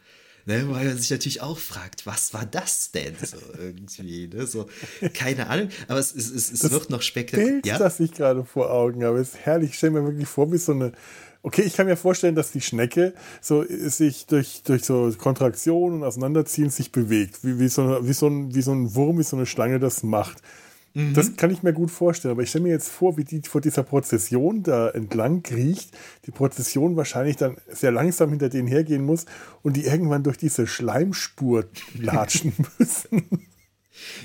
Ne, weil man sich natürlich auch fragt, was war das denn so irgendwie? Ne? So, keine Ahnung, aber es, es, es, es wird noch spektakulär. Ja? das ich gerade vor Augen habe, ist herrlich. Ich stelle mir wirklich vor, wie so eine Okay, ich kann mir vorstellen, dass die Schnecke so sich durch, durch so Kontraktionen und Auseinanderziehen sich bewegt, wie, wie, so, wie, so ein, wie so ein Wurm, wie so eine Schlange das macht. Mhm. Das kann ich mir gut vorstellen, aber ich stelle mir jetzt vor, wie die vor dieser Prozession da entlang kriecht, die Prozession wahrscheinlich dann sehr langsam hinter denen hergehen muss und die irgendwann durch diese Schleimspur latschen müssen.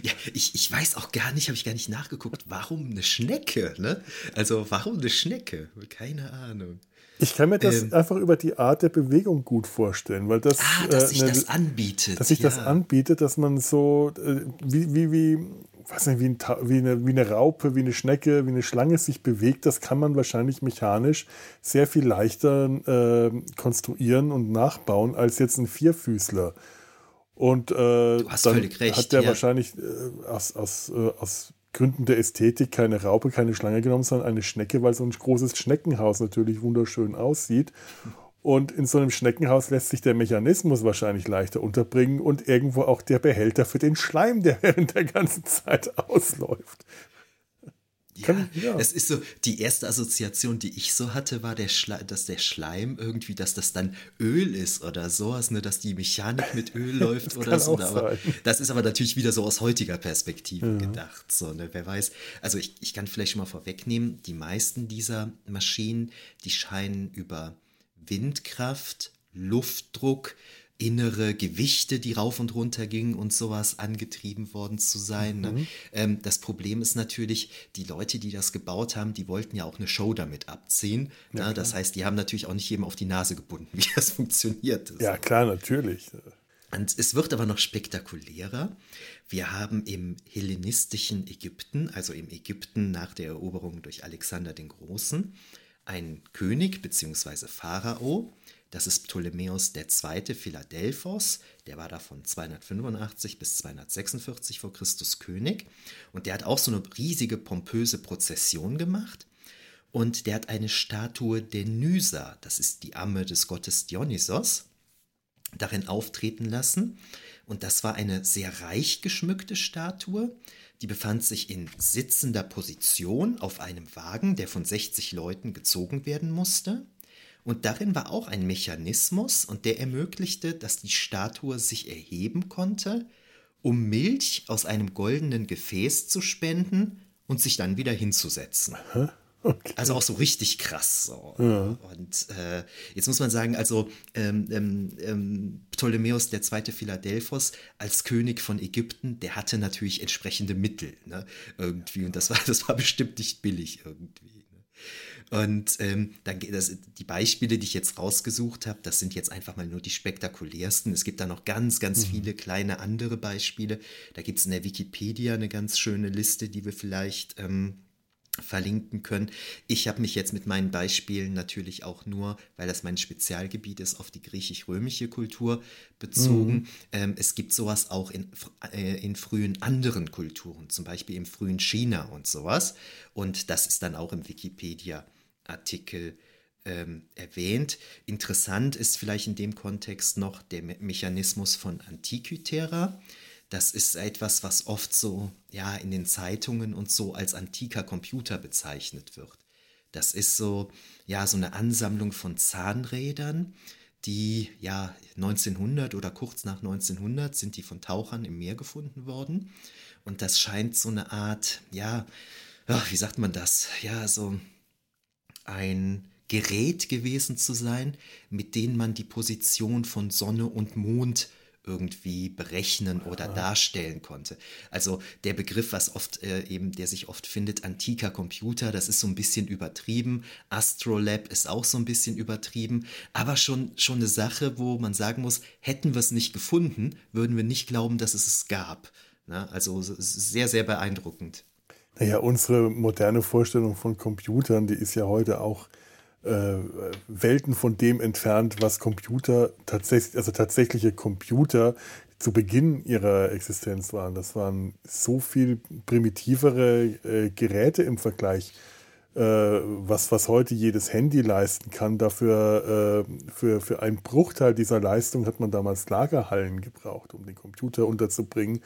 Ja, ich, ich weiß auch gar nicht, habe ich gar nicht nachgeguckt, warum eine Schnecke, ne? Also warum eine Schnecke? Keine Ahnung. Ich kann mir das ähm, einfach über die Art der Bewegung gut vorstellen, weil das. Ah, dass äh, sich das anbietet. Dass sich ja. das anbietet, dass man so, äh, wie, wie, wie, weiß nicht, wie, ein, wie, eine, wie eine Raupe, wie eine Schnecke, wie eine Schlange sich bewegt, das kann man wahrscheinlich mechanisch sehr viel leichter äh, konstruieren und nachbauen als jetzt ein Vierfüßler. Und äh, dann recht, hat der ja. wahrscheinlich äh, aus, aus, äh, aus Gründen der Ästhetik keine Raupe, keine Schlange genommen, sondern eine Schnecke, weil so ein großes Schneckenhaus natürlich wunderschön aussieht. Und in so einem Schneckenhaus lässt sich der Mechanismus wahrscheinlich leichter unterbringen und irgendwo auch der Behälter für den Schleim, der während der ganzen Zeit ausläuft. Ja, ja, es ist so, die erste Assoziation, die ich so hatte, war, der dass der Schleim irgendwie, dass das dann Öl ist oder sowas, ne, dass die Mechanik mit Öl läuft oder so. Ne, aber das ist aber natürlich wieder so aus heutiger Perspektive ja. gedacht. So, ne, wer weiß. Also ich, ich kann vielleicht schon mal vorwegnehmen, die meisten dieser Maschinen, die scheinen über Windkraft, Luftdruck, innere Gewichte, die rauf und runter gingen und sowas angetrieben worden zu sein. Ne? Mhm. Ähm, das Problem ist natürlich, die Leute, die das gebaut haben, die wollten ja auch eine Show damit abziehen. Ja, ne? Das heißt, die haben natürlich auch nicht jedem auf die Nase gebunden, wie das funktioniert. Ja, klar, natürlich. Und es wird aber noch spektakulärer. Wir haben im hellenistischen Ägypten, also im Ägypten nach der Eroberung durch Alexander den Großen, einen König bzw. Pharao, das ist Ptolemäus II. Philadelphos, der war da von 285 bis 246 vor Christus König und der hat auch so eine riesige pompöse Prozession gemacht und der hat eine Statue der Nysa, das ist die Amme des Gottes Dionysos, darin auftreten lassen und das war eine sehr reich geschmückte Statue, die befand sich in sitzender Position auf einem Wagen, der von 60 Leuten gezogen werden musste. Und darin war auch ein Mechanismus und der ermöglichte, dass die Statue sich erheben konnte, um Milch aus einem goldenen Gefäß zu spenden und sich dann wieder hinzusetzen. Okay. Also auch so richtig krass. So. Ja. Und äh, jetzt muss man sagen, also ähm, ähm, ähm Ptolemäus der zweite Philadelphos als König von Ägypten, der hatte natürlich entsprechende Mittel, ne? Irgendwie. Und das war, das war bestimmt nicht billig irgendwie. Und ähm, dann das, die Beispiele, die ich jetzt rausgesucht habe, das sind jetzt einfach mal nur die spektakulärsten. Es gibt da noch ganz, ganz mhm. viele kleine andere Beispiele. Da gibt es in der Wikipedia eine ganz schöne Liste, die wir vielleicht ähm, verlinken können. Ich habe mich jetzt mit meinen Beispielen natürlich auch nur, weil das mein Spezialgebiet ist, auf die griechisch-römische Kultur bezogen. Mhm. Ähm, es gibt sowas auch in, äh, in frühen anderen Kulturen, zum Beispiel im frühen China und sowas. Und das ist dann auch im Wikipedia Artikel ähm, erwähnt. Interessant ist vielleicht in dem Kontext noch der Me Mechanismus von Antikythera. Das ist etwas, was oft so ja in den Zeitungen und so als antiker Computer bezeichnet wird. Das ist so ja so eine Ansammlung von Zahnrädern, die ja 1900 oder kurz nach 1900 sind die von Tauchern im Meer gefunden worden und das scheint so eine Art ja ach, wie sagt man das ja so ein Gerät gewesen zu sein, mit dem man die Position von Sonne und Mond irgendwie berechnen oder darstellen konnte. Also der Begriff, was oft äh, eben, der sich oft findet, antiker Computer, das ist so ein bisschen übertrieben. Astrolab ist auch so ein bisschen übertrieben, aber schon, schon eine Sache, wo man sagen muss, hätten wir es nicht gefunden, würden wir nicht glauben, dass es es gab. Na, also sehr, sehr beeindruckend. Naja, unsere moderne Vorstellung von Computern, die ist ja heute auch äh, Welten von dem entfernt, was Computer tatsächlich, also tatsächliche Computer zu Beginn ihrer Existenz waren. Das waren so viel primitivere äh, Geräte im Vergleich, äh, was, was heute jedes Handy leisten kann. Dafür äh, für, für einen Bruchteil dieser Leistung hat man damals Lagerhallen gebraucht, um den Computer unterzubringen.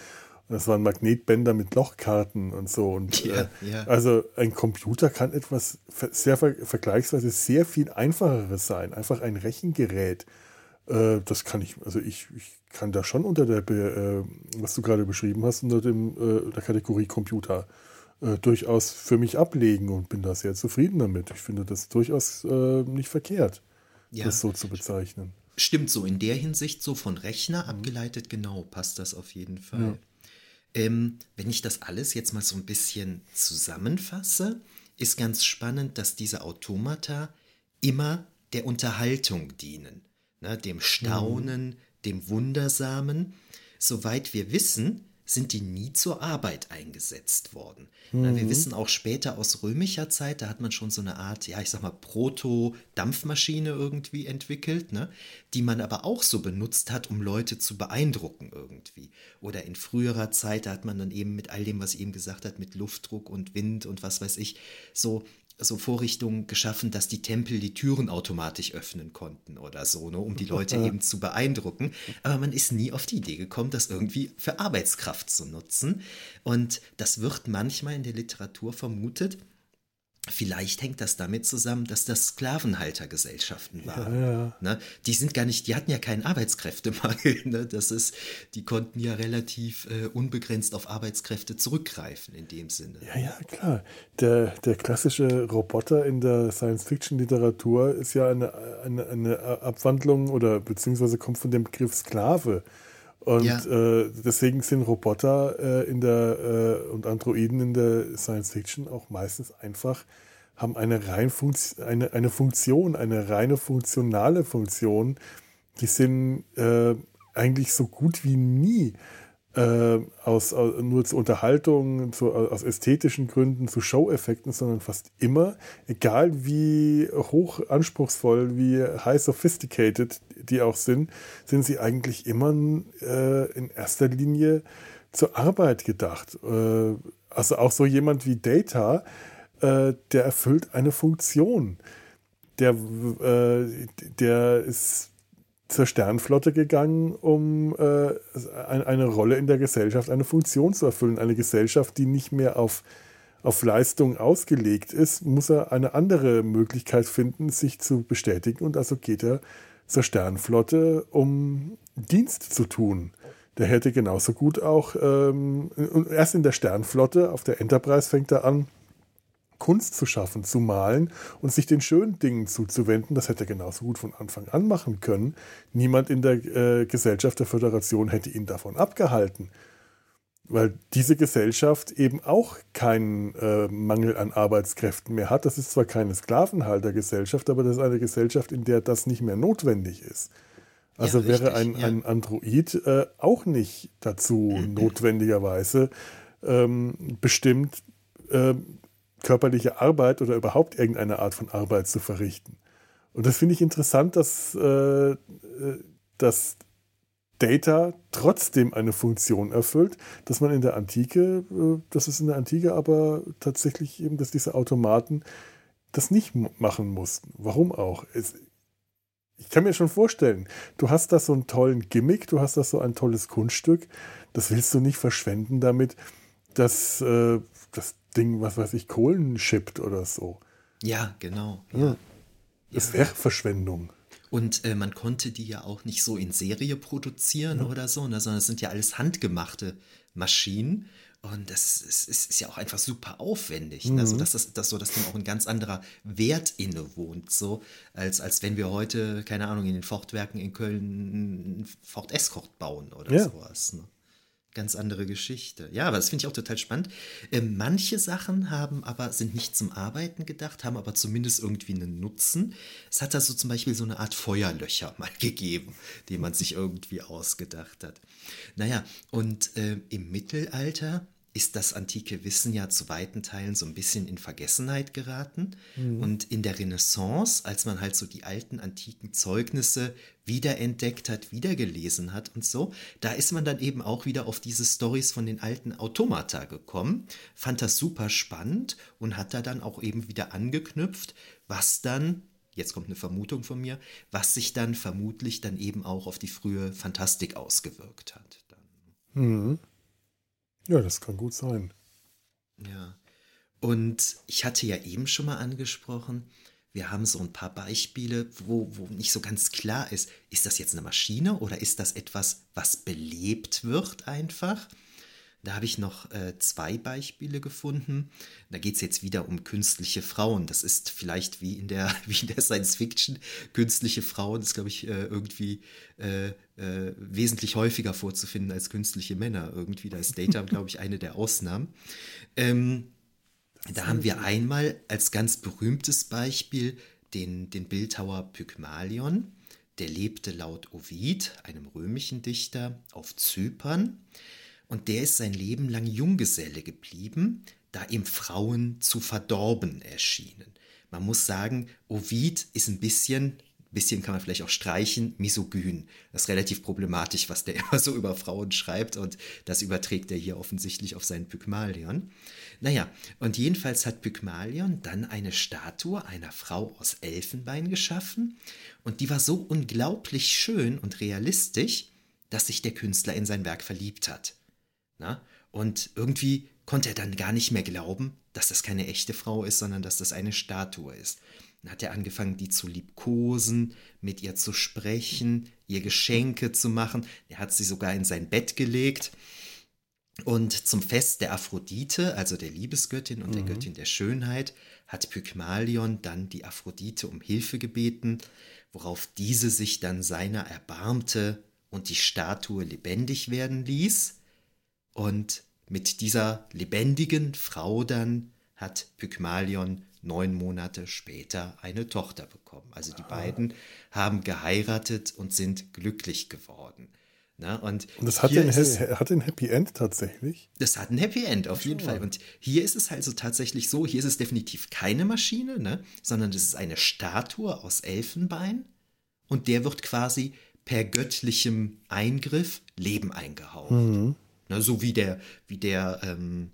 Das waren Magnetbänder mit Lochkarten und so. Und, ja, äh, ja. Also ein Computer kann etwas sehr vergleichsweise sehr viel einfacheres sein. Einfach ein Rechengerät. Äh, das kann ich, also ich, ich kann da schon unter der, äh, was du gerade beschrieben hast, unter dem, äh, der Kategorie Computer durchaus für mich ablegen und bin da sehr zufrieden damit. Ich finde das durchaus nicht verkehrt, ja. das so zu bezeichnen. Stimmt so, in der Hinsicht so von Rechner abgeleitet, genau, passt das auf jeden Fall. Ähm, wenn ich das alles jetzt mal so ein bisschen zusammenfasse, ist ganz spannend, dass diese Automata immer der Unterhaltung dienen, ne, dem Staunen, mhm. dem Wundersamen. Soweit wir wissen, sind die nie zur Arbeit eingesetzt worden. Mhm. Wir wissen auch später aus römischer Zeit, da hat man schon so eine Art, ja, ich sag mal, Proto-Dampfmaschine irgendwie entwickelt, ne? die man aber auch so benutzt hat, um Leute zu beeindrucken irgendwie. Oder in früherer Zeit, da hat man dann eben mit all dem, was ich eben gesagt hat, mit Luftdruck und Wind und was weiß ich, so so Vorrichtungen geschaffen, dass die Tempel die Türen automatisch öffnen konnten oder so, ne, um die Leute eben zu beeindrucken. Aber man ist nie auf die Idee gekommen, das irgendwie für Arbeitskraft zu nutzen. Und das wird manchmal in der Literatur vermutet, Vielleicht hängt das damit zusammen, dass das Sklavenhaltergesellschaften waren. Ja, ja. Ne? Die sind gar nicht, die hatten ja keinen Arbeitskräftemangel. Ne? Das ist, die konnten ja relativ äh, unbegrenzt auf Arbeitskräfte zurückgreifen in dem Sinne. Ja, ja, klar. Der, der klassische Roboter in der Science-Fiction-Literatur ist ja eine, eine, eine Abwandlung oder beziehungsweise kommt von dem Begriff Sklave. Und ja. äh, deswegen sind Roboter äh, in der äh, und Androiden in der Science Fiction auch meistens einfach haben eine rein Funktion, eine, eine Funktion, eine reine funktionale Funktion. Die sind äh, eigentlich so gut wie nie äh, aus, aus, nur zur Unterhaltung, zu, aus ästhetischen Gründen, zu Show-Effekten, sondern fast immer, egal wie hoch anspruchsvoll, wie high sophisticated die auch sind, sind sie eigentlich immer äh, in erster Linie zur Arbeit gedacht. Äh, also auch so jemand wie Data, äh, der erfüllt eine Funktion. Der, äh, der ist zur Sternflotte gegangen, um äh, eine Rolle in der Gesellschaft, eine Funktion zu erfüllen. Eine Gesellschaft, die nicht mehr auf, auf Leistung ausgelegt ist, muss er eine andere Möglichkeit finden, sich zu bestätigen. Und also geht er zur Sternflotte, um Dienst zu tun. Der hätte genauso gut auch, ähm, erst in der Sternflotte, auf der Enterprise fängt er an, Kunst zu schaffen, zu malen und sich den schönen Dingen zuzuwenden. Das hätte er genauso gut von Anfang an machen können. Niemand in der äh, Gesellschaft der Föderation hätte ihn davon abgehalten. Weil diese Gesellschaft eben auch keinen äh, Mangel an Arbeitskräften mehr hat. Das ist zwar keine Sklavenhaltergesellschaft, aber das ist eine Gesellschaft, in der das nicht mehr notwendig ist. Also ja, wäre ein, ja. ein Android äh, auch nicht dazu mhm. notwendigerweise ähm, bestimmt, äh, körperliche Arbeit oder überhaupt irgendeine Art von Arbeit zu verrichten. Und das finde ich interessant, dass, äh, äh, dass Data trotzdem eine Funktion erfüllt, dass man in der Antike, äh, dass es in der Antike aber tatsächlich eben, dass diese Automaten das nicht machen mussten. Warum auch? Es, ich kann mir schon vorstellen, du hast da so einen tollen Gimmick, du hast da so ein tolles Kunststück, das willst du nicht verschwenden damit, dass äh, Ding, was weiß ich, Kohlen schippt oder so. Ja, genau. Ja. Das wäre Verschwendung. Und äh, man konnte die ja auch nicht so in Serie produzieren ja. oder so, ne, sondern es sind ja alles handgemachte Maschinen. Und das ist, ist, ist ja auch einfach super aufwendig. Mhm. Also, dass das, dass so, dass dann auch ein ganz anderer Wert inne wohnt, so, als, als wenn wir heute, keine Ahnung, in den Fortwerken in Köln Ford Escort bauen oder ja. sowas. Ne? Ganz andere Geschichte. Ja, aber das finde ich auch total spannend. Äh, manche Sachen haben aber, sind nicht zum Arbeiten gedacht, haben aber zumindest irgendwie einen Nutzen. Es hat da so zum Beispiel so eine Art Feuerlöcher mal gegeben, die man sich irgendwie ausgedacht hat. Naja, und äh, im Mittelalter ist das antike Wissen ja zu weiten Teilen so ein bisschen in Vergessenheit geraten. Mhm. Und in der Renaissance, als man halt so die alten antiken Zeugnisse wiederentdeckt hat, wiedergelesen hat und so, da ist man dann eben auch wieder auf diese Stories von den alten Automata gekommen, fand das super spannend und hat da dann auch eben wieder angeknüpft, was dann jetzt kommt eine Vermutung von mir, was sich dann vermutlich dann eben auch auf die frühe Fantastik ausgewirkt hat. Mhm. Ja, das kann gut sein. Ja. Und ich hatte ja eben schon mal angesprochen, wir haben so ein paar Beispiele, wo, wo nicht so ganz klar ist, ist das jetzt eine Maschine oder ist das etwas, was belebt wird einfach? Da habe ich noch äh, zwei Beispiele gefunden. Da geht es jetzt wieder um künstliche Frauen. Das ist vielleicht wie in der, wie in der Science Fiction. Künstliche Frauen ist, glaube ich, äh, irgendwie äh, äh, wesentlich häufiger vorzufinden als künstliche Männer. Irgendwie, da ist Data, glaube ich, eine der Ausnahmen. Ähm, da haben wir einmal als ganz berühmtes Beispiel den, den Bildhauer Pygmalion. Der lebte laut Ovid, einem römischen Dichter, auf Zypern und der ist sein Leben lang Junggeselle geblieben, da ihm Frauen zu verdorben erschienen. Man muss sagen, Ovid ist ein bisschen, bisschen kann man vielleicht auch streichen, misogyn. Das ist relativ problematisch, was der immer so über Frauen schreibt und das überträgt er hier offensichtlich auf seinen Pygmalion. Naja, und jedenfalls hat Pygmalion dann eine Statue einer Frau aus Elfenbein geschaffen und die war so unglaublich schön und realistisch, dass sich der Künstler in sein Werk verliebt hat. Na? Und irgendwie konnte er dann gar nicht mehr glauben, dass das keine echte Frau ist, sondern dass das eine Statue ist. Dann hat er angefangen, die zu liebkosen, mit ihr zu sprechen, ihr Geschenke zu machen. Er hat sie sogar in sein Bett gelegt. Und zum Fest der Aphrodite, also der Liebesgöttin und mhm. der Göttin der Schönheit, hat Pygmalion dann die Aphrodite um Hilfe gebeten, worauf diese sich dann seiner erbarmte und die Statue lebendig werden ließ. Und mit dieser lebendigen Frau dann hat Pygmalion neun Monate später eine Tochter bekommen. Also die ah. beiden haben geheiratet und sind glücklich geworden. Na, und, und das hat ein, es, hat ein Happy End tatsächlich? Das hat ein Happy End, auf jeden Fall. Und hier ist es also tatsächlich so, hier ist es definitiv keine Maschine, ne, sondern das ist eine Statue aus Elfenbein und der wird quasi per göttlichem Eingriff Leben eingehaucht. Mhm. Ne, so wie der, wie der ähm,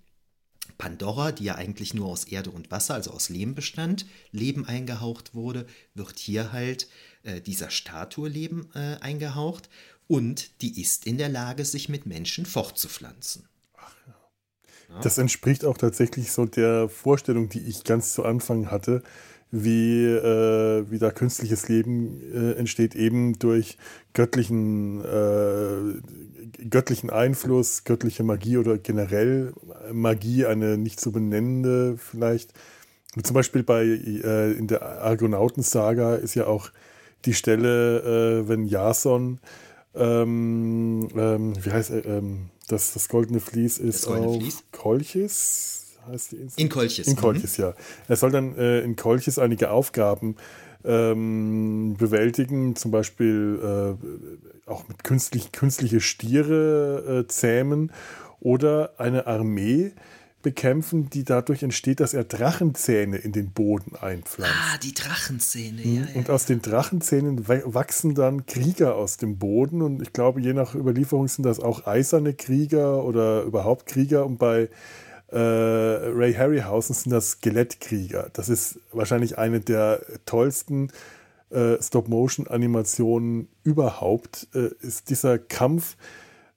Pandora, die ja eigentlich nur aus Erde und Wasser, also aus Lehm bestand, Leben eingehaucht wurde, wird hier halt äh, dieser Statue Leben äh, eingehaucht und die ist in der Lage, sich mit Menschen fortzupflanzen. Ach ja. Das entspricht auch tatsächlich so der Vorstellung, die ich ganz zu Anfang hatte, wie, äh, wie da künstliches Leben äh, entsteht, eben durch göttlichen, äh, göttlichen Einfluss, göttliche Magie oder generell Magie, eine nicht zu benennende vielleicht. Zum Beispiel bei äh, in der Argonautensaga ist ja auch die Stelle, äh, wenn Jason, ähm, ähm, wie heißt er, ähm, das, das goldene Vlies ist das auf Vlies? Kolchis, heißt die Insel? In Kolchis. In Kolchis, mhm. ja. Er soll dann äh, in Kolchis einige Aufgaben ähm, bewältigen, zum Beispiel äh, auch mit künstlich, künstliche Stiere äh, zähmen oder eine Armee bekämpfen, die dadurch entsteht, dass er Drachenzähne in den Boden einpflanzt. Ah, die Drachenzähne, ja. Und ja. aus den Drachenzähnen wachsen dann Krieger aus dem Boden und ich glaube, je nach Überlieferung sind das auch eiserne Krieger oder überhaupt Krieger und bei äh, Ray Harryhausen sind das Skelettkrieger. Das ist wahrscheinlich eine der tollsten äh, Stop-Motion-Animationen überhaupt. Äh, ist dieser Kampf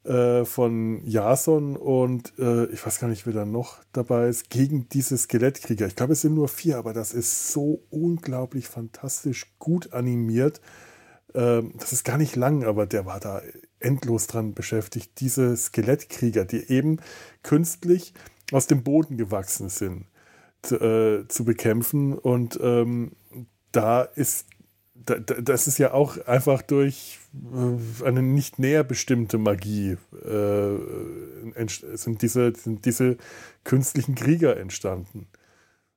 äh, von Jason und äh, ich weiß gar nicht, wer da noch dabei ist, gegen diese Skelettkrieger. Ich glaube, es sind nur vier, aber das ist so unglaublich fantastisch gut animiert. Ähm, das ist gar nicht lang, aber der war da endlos dran beschäftigt. Diese Skelettkrieger, die eben künstlich aus dem Boden gewachsen sind, zu, äh, zu bekämpfen. Und ähm, da ist, da, das ist ja auch einfach durch äh, eine nicht näher bestimmte Magie äh, sind, diese, sind diese künstlichen Krieger entstanden.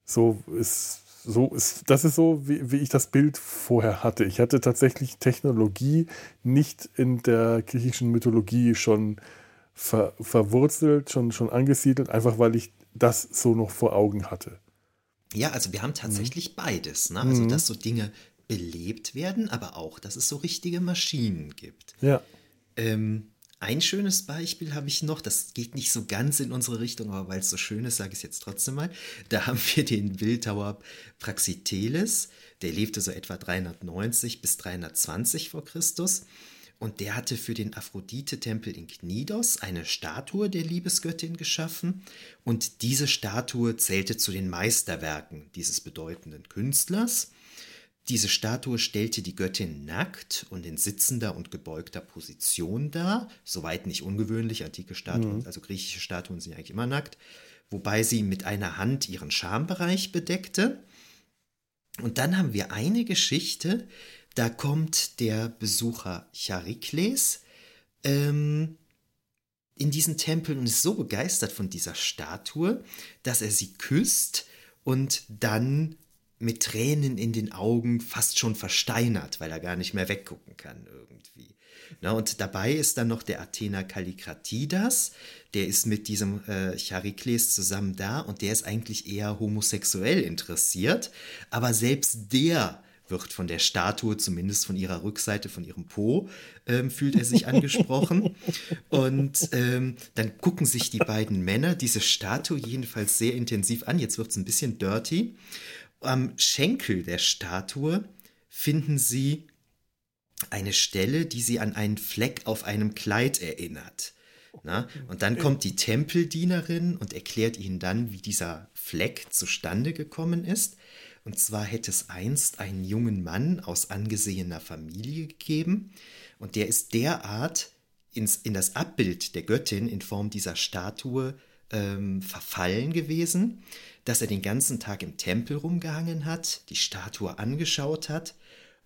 So ist so ist, das ist so, wie, wie ich das Bild vorher hatte. Ich hatte tatsächlich Technologie nicht in der griechischen Mythologie schon ver, verwurzelt, schon, schon angesiedelt, einfach weil ich das so noch vor Augen hatte. Ja, also wir haben tatsächlich mhm. beides. Ne? Also, mhm. dass so Dinge belebt werden, aber auch, dass es so richtige Maschinen gibt. Ja. Ähm, ein schönes Beispiel habe ich noch, das geht nicht so ganz in unsere Richtung, aber weil es so schön ist, sage ich es jetzt trotzdem mal. Da haben wir den Bildhauer Praxiteles, der lebte so etwa 390 bis 320 vor Christus. Und der hatte für den Aphrodite-Tempel in Knidos eine Statue der Liebesgöttin geschaffen. Und diese Statue zählte zu den Meisterwerken dieses bedeutenden Künstlers. Diese Statue stellte die Göttin nackt und in sitzender und gebeugter Position dar. Soweit nicht ungewöhnlich. Antike Statuen, mhm. also griechische Statuen sind eigentlich immer nackt. Wobei sie mit einer Hand ihren Schambereich bedeckte. Und dann haben wir eine Geschichte, da kommt der Besucher Charikles ähm, in diesen Tempel und ist so begeistert von dieser Statue, dass er sie küsst und dann mit Tränen in den Augen fast schon versteinert, weil er gar nicht mehr weggucken kann irgendwie. Na, und dabei ist dann noch der Athener Kallikratidas, der ist mit diesem äh, Charikles zusammen da und der ist eigentlich eher homosexuell interessiert, aber selbst der wird von der Statue, zumindest von ihrer Rückseite, von ihrem Po, ähm, fühlt er sich angesprochen. Und ähm, dann gucken sich die beiden Männer diese Statue jedenfalls sehr intensiv an. Jetzt wird es ein bisschen dirty. Am Schenkel der Statue finden sie eine Stelle, die sie an einen Fleck auf einem Kleid erinnert. Na? Und dann kommt die Tempeldienerin und erklärt ihnen dann, wie dieser Fleck zustande gekommen ist. Und zwar hätte es einst einen jungen Mann aus angesehener Familie gegeben. Und der ist derart ins, in das Abbild der Göttin in Form dieser Statue ähm, verfallen gewesen, dass er den ganzen Tag im Tempel rumgehangen hat, die Statue angeschaut hat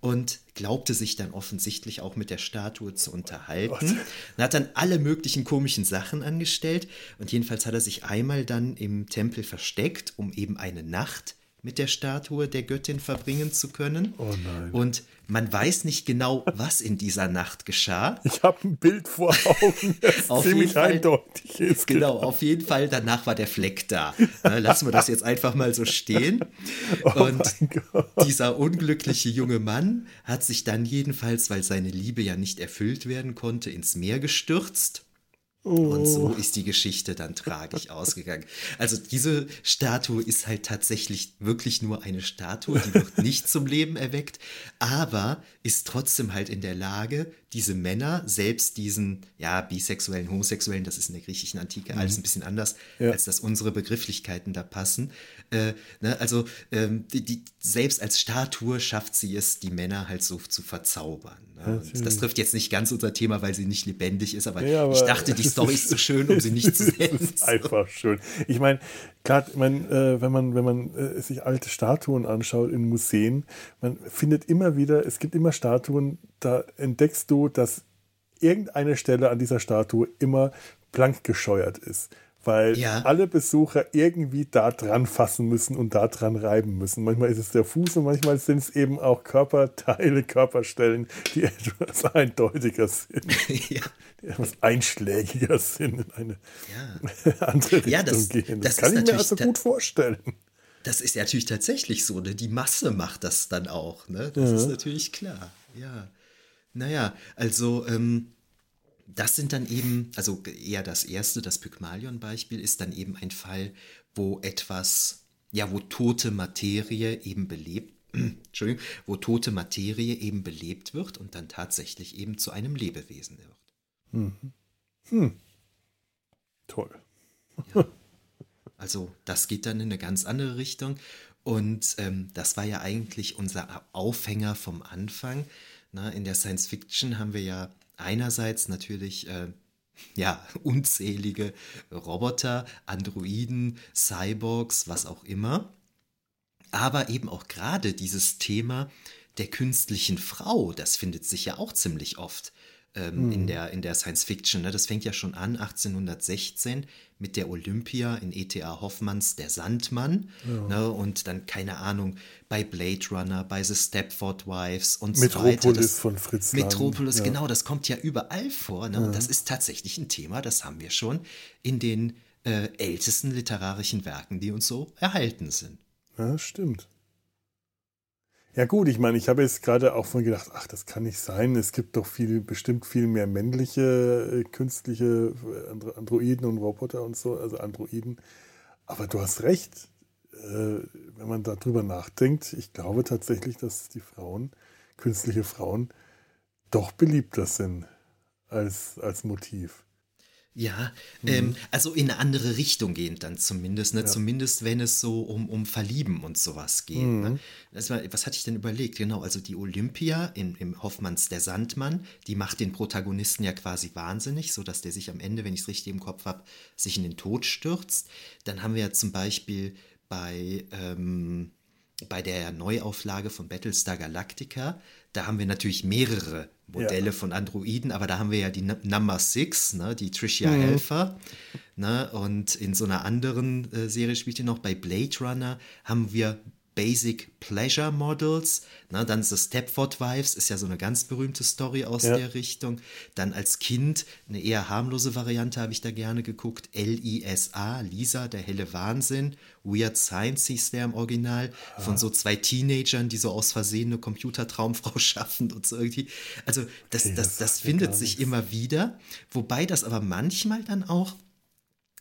und glaubte sich dann offensichtlich auch mit der Statue zu unterhalten. Und hat dann alle möglichen komischen Sachen angestellt. Und jedenfalls hat er sich einmal dann im Tempel versteckt, um eben eine Nacht mit der Statue der Göttin verbringen zu können. Oh nein. Und man weiß nicht genau, was in dieser Nacht geschah. Ich habe ein Bild vor Augen, das ziemlich Fall, eindeutig ist. Genau, genau, auf jeden Fall. Danach war der Fleck da. Lassen wir das jetzt einfach mal so stehen. Oh Und dieser unglückliche junge Mann hat sich dann jedenfalls, weil seine Liebe ja nicht erfüllt werden konnte, ins Meer gestürzt und so oh. ist die Geschichte dann tragisch ausgegangen. Also diese Statue ist halt tatsächlich wirklich nur eine Statue, die wird nicht zum Leben erweckt, aber ist trotzdem halt in der Lage, diese Männer, selbst diesen, ja, bisexuellen, homosexuellen, das ist in der griechischen Antike alles mhm. ein bisschen anders, ja. als dass unsere Begrifflichkeiten da passen. Äh, ne, also ähm, die, die, selbst als Statue schafft sie es, die Männer halt so zu verzaubern. Ne? das trifft jetzt nicht ganz unser Thema, weil sie nicht lebendig ist, aber, ja, aber ich dachte, die Story ist zu so schön, um sie nicht zu sehen. ist einfach schön. Ich meine, Klar, ich äh, wenn man, wenn man äh, sich alte Statuen anschaut in Museen, man findet immer wieder, es gibt immer Statuen, da entdeckst du, dass irgendeine Stelle an dieser Statue immer blank gescheuert ist weil ja. alle Besucher irgendwie da dran fassen müssen und da dran reiben müssen. Manchmal ist es der Fuß und manchmal sind es eben auch Körperteile, Körperstellen, die etwas eindeutiger sind, ja. die etwas einschlägiger sind, in eine ja. andere Richtung ja, das, gehen. Das, das kann ich mir also gut vorstellen. Das ist natürlich tatsächlich so, ne? Die Masse macht das dann auch, ne? Das ist natürlich klar. Ja. Naja, also ähm, das sind dann eben, also eher das erste, das Pygmalion-Beispiel ist dann eben ein Fall, wo etwas, ja, wo tote Materie eben belebt, Entschuldigung, wo tote Materie eben belebt wird und dann tatsächlich eben zu einem Lebewesen wird. Mhm. Hm. Toll. Ja. Also das geht dann in eine ganz andere Richtung. Und ähm, das war ja eigentlich unser Aufhänger vom Anfang. Na, in der Science Fiction haben wir ja einerseits natürlich äh, ja, unzählige Roboter, Androiden, Cyborgs, was auch immer. Aber eben auch gerade dieses Thema der künstlichen Frau, das findet sich ja auch ziemlich oft ähm, mhm. in, der, in der Science Fiction. Ne? Das fängt ja schon an 1816 mit der Olympia in E.T.A. Hoffmanns Der Sandmann. Ja. Ne? Und dann, keine Ahnung, bei Blade Runner, bei The Stepford Wives und so weiter. Metropolis von Fritz Lang. Metropolis, ja. genau, das kommt ja überall vor. Ne? Ja. Und das ist tatsächlich ein Thema, das haben wir schon in den äh, ältesten literarischen Werken, die uns so erhalten sind. Ja, stimmt. Ja gut, ich meine, ich habe jetzt gerade auch von gedacht, ach, das kann nicht sein. Es gibt doch viel, bestimmt viel mehr männliche, äh, künstliche äh, Androiden und Roboter und so, also Androiden. Aber du hast recht, äh, wenn man darüber nachdenkt, ich glaube tatsächlich, dass die Frauen, künstliche Frauen, doch beliebter sind als, als Motiv. Ja, mhm. ähm, also in eine andere Richtung gehend dann zumindest, ne? Ja. Zumindest wenn es so um, um Verlieben und sowas geht. Ne? Mhm. Ne? Das war, was hatte ich denn überlegt? Genau, also die Olympia in, im Hoffmanns Der Sandmann, die macht den Protagonisten ja quasi wahnsinnig, sodass der sich am Ende, wenn ich es richtig im Kopf habe, sich in den Tod stürzt. Dann haben wir ja zum Beispiel bei, ähm, bei der Neuauflage von Battlestar Galactica, da haben wir natürlich mehrere Modelle ja. von Androiden, aber da haben wir ja die Number Six, ne, die Tricia mhm. Helfer. Ne, und in so einer anderen äh, Serie spielt ihr noch bei Blade Runner, haben wir Basic Pleasure Models. Na, dann The Stepford Wives ist ja so eine ganz berühmte Story aus ja. der Richtung. Dann als Kind eine eher harmlose Variante habe ich da gerne geguckt. L-I-S-A, Lisa, der helle Wahnsinn. Weird Science hieß der im Original. Ja. Von so zwei Teenagern, die so aus Versehen eine Computertraumfrau schaffen und so irgendwie. Also das, okay, das, das, das findet sich immer wieder. Wobei das aber manchmal dann auch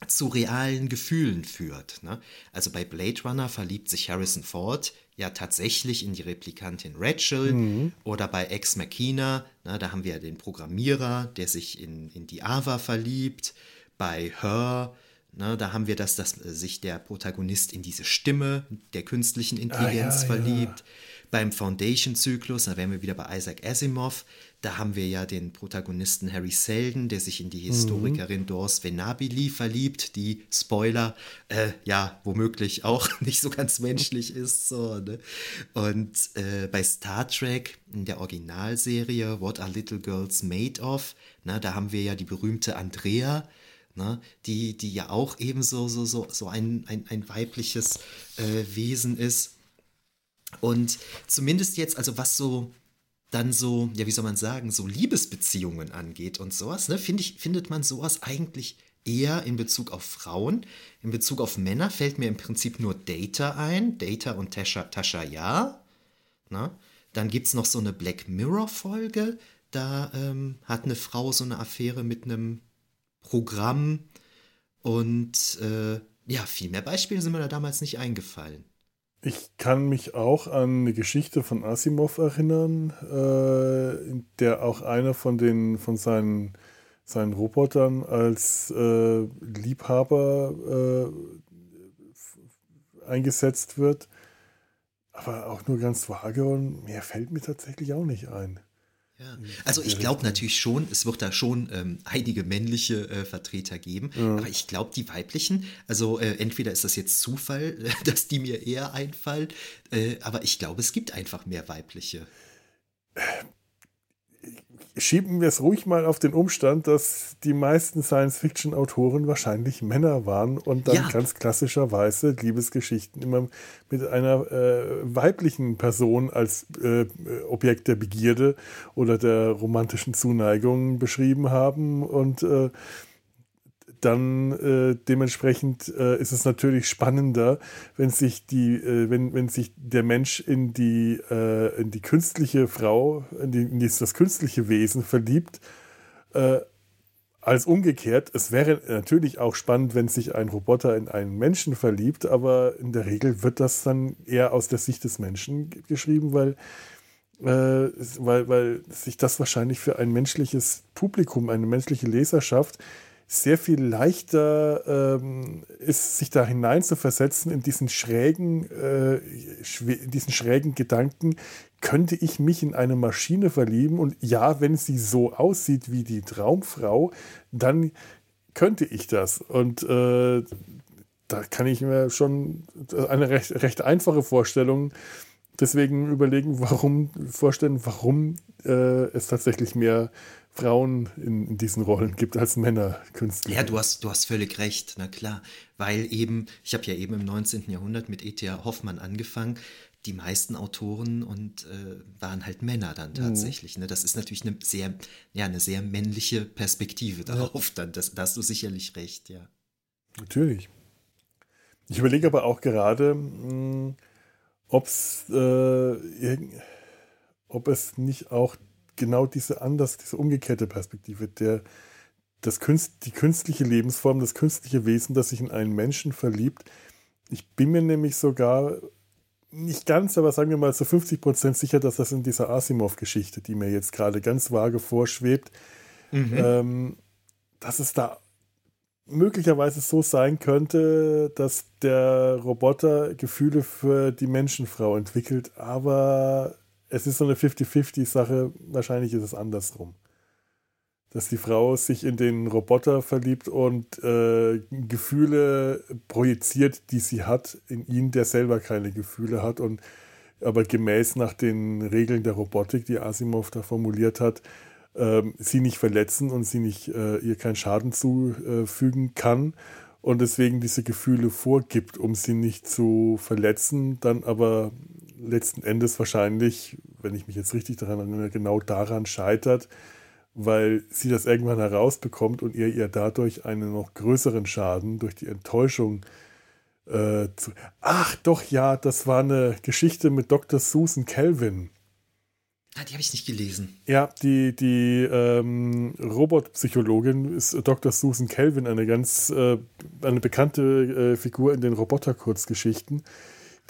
zu realen Gefühlen führt. Ne? Also bei Blade Runner verliebt sich Harrison Ford ja tatsächlich in die Replikantin Rachel mhm. oder bei Ex Machina, na, da haben wir ja den Programmierer, der sich in, in die Ava verliebt. Bei Her, na, da haben wir das, dass sich der Protagonist in diese Stimme der künstlichen Intelligenz ah, ja, verliebt. Ja. Beim Foundation-Zyklus, da wären wir wieder bei Isaac Asimov, da haben wir ja den Protagonisten Harry Selden, der sich in die Historikerin mhm. Dors Venabili verliebt, die, Spoiler, äh, ja, womöglich auch nicht so ganz menschlich ist. So, ne? Und äh, bei Star Trek in der Originalserie What Are Little Girls Made Of, na, da haben wir ja die berühmte Andrea, Ne, die, die ja auch eben so, so, so, so ein, ein, ein weibliches äh, Wesen ist. Und zumindest jetzt, also was so dann so, ja, wie soll man sagen, so Liebesbeziehungen angeht und sowas, ne, finde ich, findet man sowas eigentlich eher in Bezug auf Frauen. In Bezug auf Männer fällt mir im Prinzip nur Data ein. Data und Tasha, Tasha ja. Ne? Dann gibt es noch so eine Black Mirror-Folge. Da ähm, hat eine Frau so eine Affäre mit einem Programm. Und äh, ja, viel mehr Beispiele sind mir da damals nicht eingefallen. Ich kann mich auch an eine Geschichte von Asimov erinnern, äh, in der auch einer von den von seinen, seinen Robotern als äh, Liebhaber äh, eingesetzt wird. Aber auch nur ganz vage und mehr fällt mir tatsächlich auch nicht ein. Ja. Also ich glaube natürlich schon, es wird da schon ähm, einige männliche äh, Vertreter geben, ja. aber ich glaube die weiblichen, also äh, entweder ist das jetzt Zufall, dass die mir eher einfallen, äh, aber ich glaube es gibt einfach mehr weibliche. Schieben wir es ruhig mal auf den Umstand, dass die meisten Science-Fiction-Autoren wahrscheinlich Männer waren und dann ja. ganz klassischerweise Liebesgeschichten immer mit einer äh, weiblichen Person als äh, Objekt der Begierde oder der romantischen Zuneigung beschrieben haben und äh, dann äh, dementsprechend äh, ist es natürlich spannender, wenn sich die, äh, wenn, wenn sich der Mensch in die, äh, in die künstliche Frau, in, die, in das künstliche Wesen verliebt, äh, als umgekehrt. Es wäre natürlich auch spannend, wenn sich ein Roboter in einen Menschen verliebt, aber in der Regel wird das dann eher aus der Sicht des Menschen geschrieben, weil äh, weil, weil sich das wahrscheinlich für ein menschliches Publikum, eine menschliche Leserschaft sehr viel leichter ähm, ist, sich da hinein zu versetzen in diesen schrägen, äh, in diesen schrägen Gedanken, könnte ich mich in eine Maschine verlieben und ja, wenn sie so aussieht wie die Traumfrau, dann könnte ich das. Und äh, da kann ich mir schon eine recht, recht einfache Vorstellung deswegen überlegen, warum vorstellen, warum äh, es tatsächlich mehr Frauen in, in, diesen Rollen gibt als Männer Künstler. Ja, du hast, du hast völlig recht, na klar. Weil eben, ich habe ja eben im 19. Jahrhundert mit E.T.A. Hoffmann angefangen. Die meisten Autoren und äh, waren halt Männer dann mhm. tatsächlich. Mhm. Ne? Das ist natürlich eine sehr, ja, eine sehr männliche Perspektive darauf. Ja. Dann, das, da hast du sicherlich recht, ja. Natürlich. Ich überlege aber auch gerade, hm, ob es äh, ob es nicht auch genau diese anders, diese umgekehrte Perspektive, der, das Künst, die künstliche Lebensform, das künstliche Wesen, das sich in einen Menschen verliebt. Ich bin mir nämlich sogar nicht ganz, aber sagen wir mal zu 50 Prozent sicher, dass das in dieser Asimov-Geschichte, die mir jetzt gerade ganz vage vorschwebt, mhm. ähm, dass es da möglicherweise so sein könnte, dass der Roboter Gefühle für die Menschenfrau entwickelt, aber es ist so eine 50-50-Sache. Wahrscheinlich ist es andersrum. Dass die Frau sich in den Roboter verliebt und äh, Gefühle projiziert, die sie hat, in ihn, der selber keine Gefühle hat und aber gemäß nach den Regeln der Robotik, die Asimov da formuliert hat, ähm, sie nicht verletzen und sie nicht äh, ihr keinen Schaden zufügen kann und deswegen diese Gefühle vorgibt, um sie nicht zu verletzen, dann aber letzten Endes wahrscheinlich, wenn ich mich jetzt richtig daran erinnere, genau daran scheitert, weil sie das irgendwann herausbekommt und ihr ihr dadurch einen noch größeren Schaden durch die Enttäuschung äh, zu. Ach doch, ja, das war eine Geschichte mit Dr. Susan Kelvin. Ah, die habe ich nicht gelesen. Ja, die, die ähm, Robotpsychologin ist Dr. Susan Kelvin, eine ganz äh, eine bekannte äh, Figur in den Roboter-Kurzgeschichten,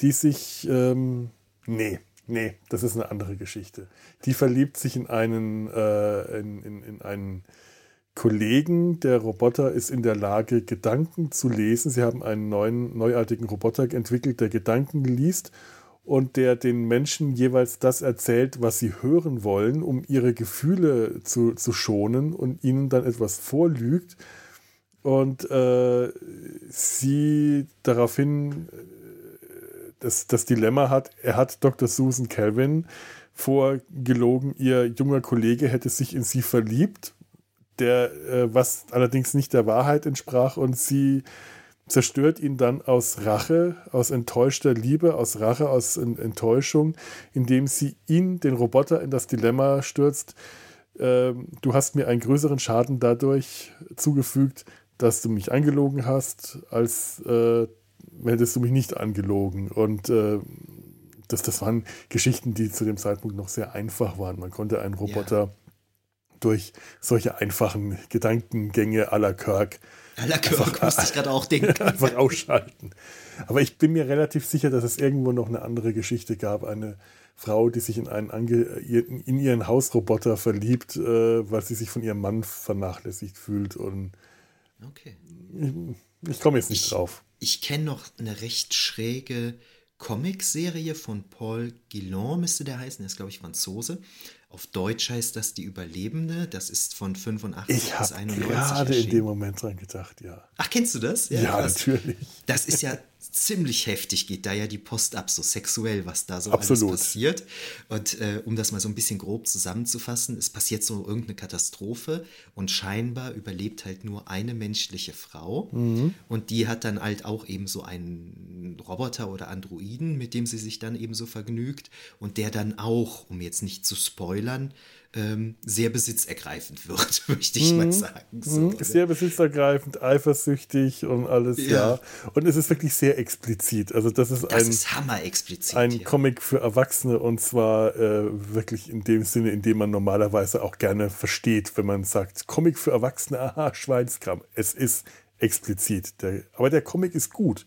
die sich ähm, nee, nee, das ist eine andere Geschichte. Die verliebt sich in einen äh, in, in, in einen Kollegen, der Roboter ist in der Lage, Gedanken zu lesen. Sie haben einen neuen, neuartigen Roboter entwickelt, der Gedanken liest und der den Menschen jeweils das erzählt, was sie hören wollen, um ihre Gefühle zu, zu schonen und ihnen dann etwas vorlügt und äh, sie daraufhin äh, das, das Dilemma hat, er hat Dr. Susan Calvin vorgelogen, ihr junger Kollege hätte sich in sie verliebt, der, äh, was allerdings nicht der Wahrheit entsprach und sie zerstört ihn dann aus Rache, aus enttäuschter Liebe, aus Rache, aus Enttäuschung, indem sie ihn, den Roboter, in das Dilemma stürzt. Äh, du hast mir einen größeren Schaden dadurch zugefügt, dass du mich angelogen hast, als äh, hättest du mich nicht angelogen. Und äh, das, das waren Geschichten, die zu dem Zeitpunkt noch sehr einfach waren. Man konnte einen Roboter ja. durch solche einfachen Gedankengänge à la Kirk Aller Kirk musste ich gerade auch denken. Einfach ausschalten. Aber ich bin mir relativ sicher, dass es irgendwo noch eine andere Geschichte gab. Eine Frau, die sich in einen Ange in ihren Hausroboter verliebt, äh, weil sie sich von ihrem Mann vernachlässigt fühlt. Und okay. ich, ich komme jetzt nicht ich, drauf. Ich kenne noch eine recht schräge Comicserie von Paul Guillon, müsste der heißen, der ist, glaube ich, Franzose. Auf Deutsch heißt das Die Überlebende. Das ist von 85 ich bis 91. Ich habe gerade in dem Moment dran gedacht, ja. Ach, kennst du das? Ja, ja natürlich. Das ist ja ziemlich heftig, geht da ja die Post ab, so sexuell, was da so Absolut. alles passiert. Und äh, um das mal so ein bisschen grob zusammenzufassen, es passiert so irgendeine Katastrophe und scheinbar überlebt halt nur eine menschliche Frau. Mhm. Und die hat dann halt auch eben so einen Roboter oder Androiden, mit dem sie sich dann eben so vergnügt. Und der dann auch, um jetzt nicht zu spoilern, ähm, sehr besitzergreifend wird, möchte ich mhm. mal sagen. So, mhm. Sehr besitzergreifend, eifersüchtig und alles, ja. ja. Und es ist wirklich sehr explizit. Also das ist das ein, ist hammer explizit, ein ja. Comic für Erwachsene und zwar äh, wirklich in dem Sinne, in dem man normalerweise auch gerne versteht, wenn man sagt, Comic für Erwachsene, aha, Schweinskram. Es ist explizit. Der, aber der Comic ist gut.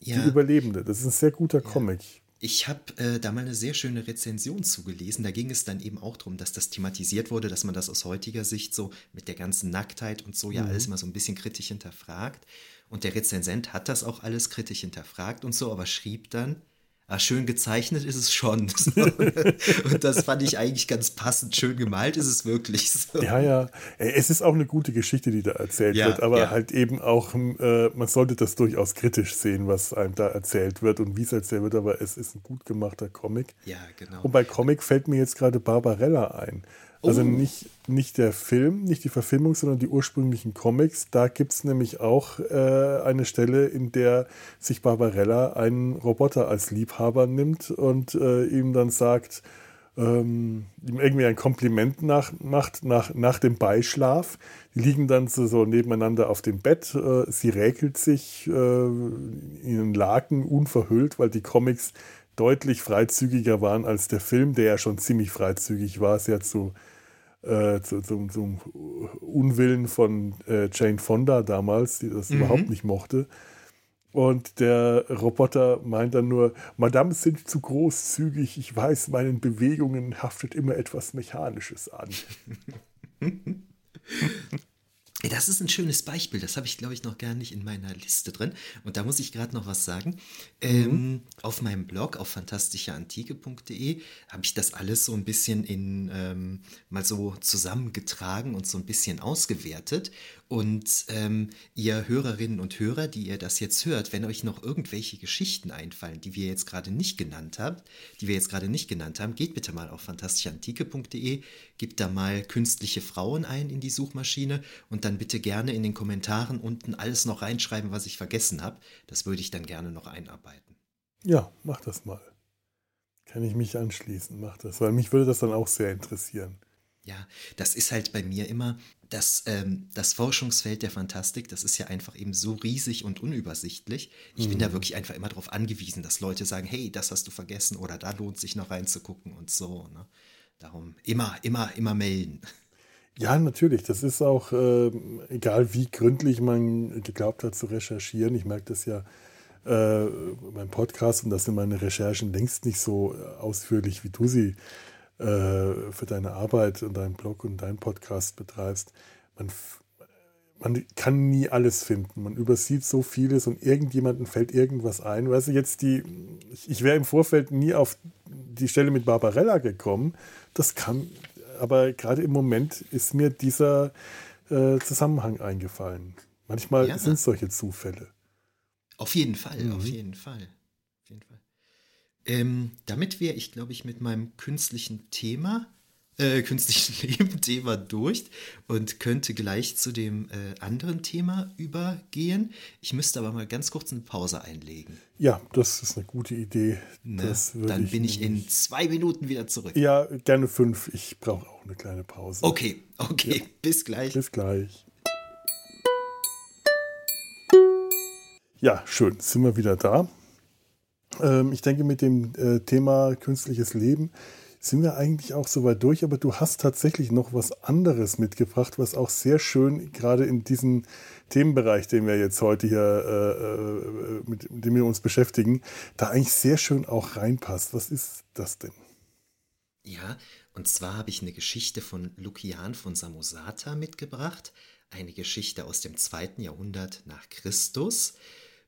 Ja. Die Überlebende, das ist ein sehr guter Comic. Ich habe äh, da mal eine sehr schöne Rezension zugelesen. Da ging es dann eben auch darum, dass das thematisiert wurde, dass man das aus heutiger Sicht so mit der ganzen Nacktheit und so ja mhm. alles mal so ein bisschen kritisch hinterfragt. Und der Rezensent hat das auch alles kritisch hinterfragt und so, aber schrieb dann, Ah, schön gezeichnet ist es schon. und das fand ich eigentlich ganz passend. Schön gemalt ist es wirklich. So. Ja, ja. Es ist auch eine gute Geschichte, die da erzählt ja, wird, aber ja. halt eben auch, äh, man sollte das durchaus kritisch sehen, was einem da erzählt wird und wie es erzählt wird, aber es ist ein gut gemachter Comic. Ja, genau. Und bei Comic fällt mir jetzt gerade Barbarella ein. Also oh. nicht, nicht der Film, nicht die Verfilmung, sondern die ursprünglichen Comics. Da gibt es nämlich auch äh, eine Stelle, in der sich Barbarella einen Roboter als Liebhaber nimmt und äh, ihm dann sagt, ähm, ihm irgendwie ein Kompliment nach, macht nach, nach dem Beischlaf. Die liegen dann so, so nebeneinander auf dem Bett. Äh, sie räkelt sich äh, in einen Laken unverhüllt, weil die Comics deutlich freizügiger waren als der Film, der ja schon ziemlich freizügig war, sehr zu äh, zu, zum, zum, Unwillen von äh, Jane Fonda damals, die das mhm. überhaupt nicht mochte. Und der Roboter meint dann nur, Madame sind zu großzügig, ich weiß, meinen Bewegungen haftet immer etwas Mechanisches an. Das ist ein schönes Beispiel. Das habe ich, glaube ich, noch gar nicht in meiner Liste drin. Und da muss ich gerade noch was sagen. Ähm, mhm. auf meinem Blog auf fantastischeantike.de habe ich das alles so ein bisschen in ähm, mal so zusammengetragen und so ein bisschen ausgewertet. Und ähm, ihr Hörerinnen und Hörer, die ihr das jetzt hört, wenn euch noch irgendwelche Geschichten einfallen, die wir jetzt gerade nicht genannt haben, die wir jetzt gerade nicht genannt haben, geht bitte mal auf fantastischeantike.de, gebt da mal künstliche Frauen ein in die Suchmaschine und dann bitte gerne in den Kommentaren unten alles noch reinschreiben, was ich vergessen habe. Das würde ich dann gerne noch einarbeiten. Ja, mach das mal. Kann ich mich anschließen, mach das, weil mich würde das dann auch sehr interessieren. Ja, das ist halt bei mir immer, das, ähm, das Forschungsfeld der Fantastik, das ist ja einfach eben so riesig und unübersichtlich. Ich mhm. bin da mhm. wirklich einfach immer darauf angewiesen, dass Leute sagen, hey, das hast du vergessen oder da lohnt sich noch reinzugucken und so. Ne? Darum immer, immer, immer melden. Ja, natürlich. Das ist auch, äh, egal wie gründlich man geglaubt hat zu recherchieren. Ich merke das ja äh, beim Podcast und das sind meine Recherchen längst nicht so ausführlich, wie du sie äh, für deine Arbeit und deinen Blog und deinen Podcast betreibst. Man, man kann nie alles finden. Man übersieht so vieles und irgendjemandem fällt irgendwas ein. Weißt du, jetzt die, ich, ich wäre im Vorfeld nie auf die Stelle mit Barbarella gekommen. Das kann, aber gerade im Moment ist mir dieser äh, Zusammenhang eingefallen. Manchmal ja. sind es solche Zufälle. Auf jeden Fall, mhm. auf jeden Fall. Auf jeden Fall. Ähm, damit wäre ich, glaube ich, mit meinem künstlichen Thema, äh, künstlichen Leben-Thema durch und könnte gleich zu dem äh, anderen Thema übergehen. Ich müsste aber mal ganz kurz eine Pause einlegen. Ja, das ist eine gute Idee. Ne? Dann ich bin ich in zwei Minuten wieder zurück. Ja, gerne fünf. Ich brauche auch eine kleine Pause. Okay, okay, ja. bis gleich. Bis gleich. Ja, schön, sind wir wieder da. Ähm, ich denke, mit dem äh, Thema künstliches Leben sind wir eigentlich auch soweit durch, aber du hast tatsächlich noch was anderes mitgebracht, was auch sehr schön gerade in diesen Themenbereich, den wir jetzt heute hier, äh, äh, mit, mit dem wir uns beschäftigen, da eigentlich sehr schön auch reinpasst. Was ist das denn? Ja, und zwar habe ich eine Geschichte von Lukian von Samosata mitgebracht, eine Geschichte aus dem zweiten Jahrhundert nach Christus,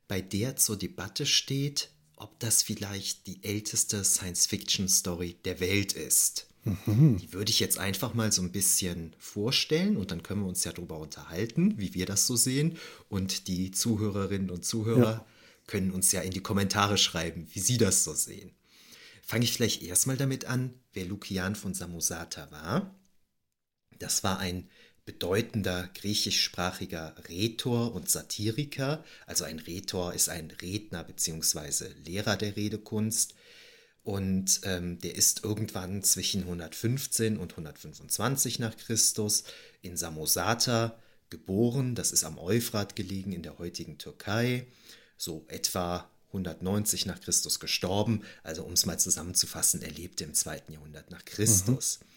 bei der zur Debatte steht, ob das vielleicht die älteste Science-Fiction-Story der Welt ist. Mhm. Die würde ich jetzt einfach mal so ein bisschen vorstellen und dann können wir uns ja darüber unterhalten, wie wir das so sehen. Und die Zuhörerinnen und Zuhörer ja. können uns ja in die Kommentare schreiben, wie sie das so sehen. Fange ich vielleicht erstmal damit an, wer Lukian von Samosata war. Das war ein bedeutender griechischsprachiger Rhetor und Satiriker. Also ein Rhetor ist ein Redner bzw. Lehrer der Redekunst. Und ähm, der ist irgendwann zwischen 115 und 125 nach Christus in Samosata geboren. Das ist am Euphrat gelegen in der heutigen Türkei. So etwa 190 nach Christus gestorben. Also um es mal zusammenzufassen, er lebte im zweiten Jahrhundert nach Christus. Mhm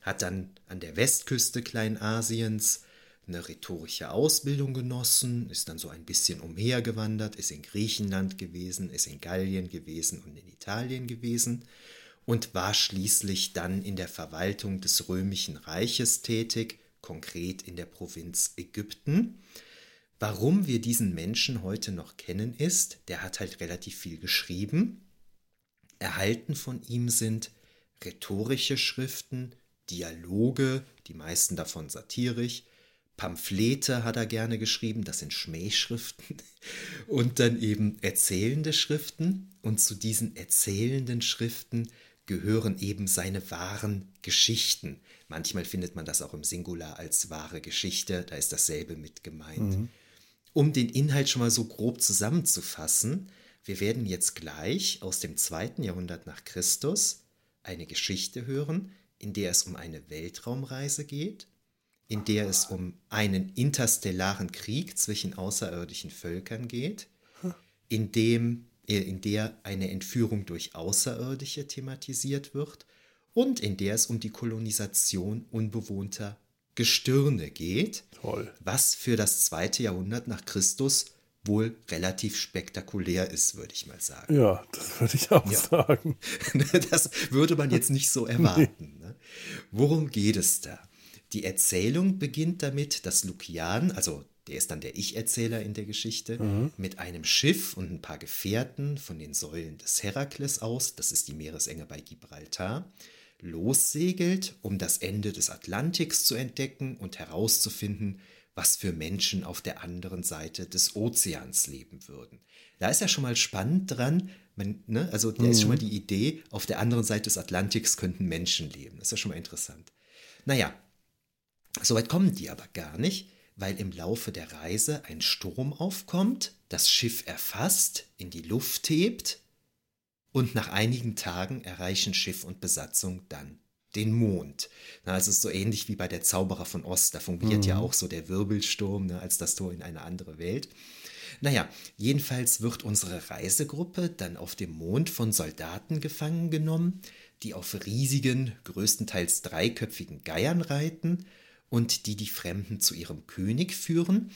hat dann an der Westküste Kleinasiens eine rhetorische Ausbildung genossen, ist dann so ein bisschen umhergewandert, ist in Griechenland gewesen, ist in Gallien gewesen und in Italien gewesen und war schließlich dann in der Verwaltung des römischen Reiches tätig, konkret in der Provinz Ägypten. Warum wir diesen Menschen heute noch kennen ist, der hat halt relativ viel geschrieben. Erhalten von ihm sind rhetorische Schriften, Dialoge, die meisten davon satirisch. Pamphlete hat er gerne geschrieben, das sind Schmähschriften. Und dann eben erzählende Schriften. Und zu diesen erzählenden Schriften gehören eben seine wahren Geschichten. Manchmal findet man das auch im Singular als wahre Geschichte, da ist dasselbe mit gemeint. Mhm. Um den Inhalt schon mal so grob zusammenzufassen, wir werden jetzt gleich aus dem zweiten Jahrhundert nach Christus eine Geschichte hören, in der es um eine Weltraumreise geht, in der es um einen interstellaren Krieg zwischen außerirdischen Völkern geht, in, dem, äh, in der eine Entführung durch Außerirdische thematisiert wird und in der es um die Kolonisation unbewohnter Gestirne geht, Toll. was für das zweite Jahrhundert nach Christus wohl relativ spektakulär ist, würde ich mal sagen. Ja, das würde ich auch ja. sagen. Das würde man jetzt nicht so erwarten. Nee. Worum geht es da? Die Erzählung beginnt damit, dass Lukian, also der ist dann der Ich-Erzähler in der Geschichte, mhm. mit einem Schiff und ein paar Gefährten von den Säulen des Herakles aus, das ist die Meeresenge bei Gibraltar, lossegelt, um das Ende des Atlantiks zu entdecken und herauszufinden, was für Menschen auf der anderen Seite des Ozeans leben würden. Da ist ja schon mal spannend dran, man, ne, also da mhm. ist schon mal mhm. die Idee, auf der anderen Seite des Atlantiks könnten Menschen leben. Das ist ja schon mal interessant. Naja, soweit kommen die aber gar nicht, weil im Laufe der Reise ein Sturm aufkommt, das Schiff erfasst, in die Luft hebt und nach einigen Tagen erreichen Schiff und Besatzung dann den Mond. Na, es ist so ähnlich wie bei der Zauberer von Ost. Da fungiert mhm. ja auch so der Wirbelsturm ne, als das Tor in eine andere Welt. Naja, jedenfalls wird unsere Reisegruppe dann auf dem Mond von Soldaten gefangen genommen, die auf riesigen, größtenteils dreiköpfigen Geiern reiten und die die Fremden zu ihrem König führen,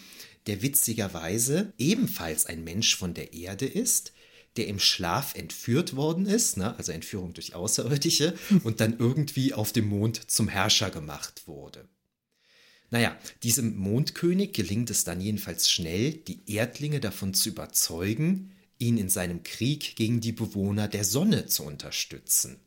der witzigerweise ebenfalls ein Mensch von der Erde ist, der im Schlaf entführt worden ist, ne, also Entführung durch Außerirdische, und dann irgendwie auf dem Mond zum Herrscher gemacht wurde. Naja, diesem Mondkönig gelingt es dann jedenfalls schnell, die Erdlinge davon zu überzeugen, ihn in seinem Krieg gegen die Bewohner der Sonne zu unterstützen.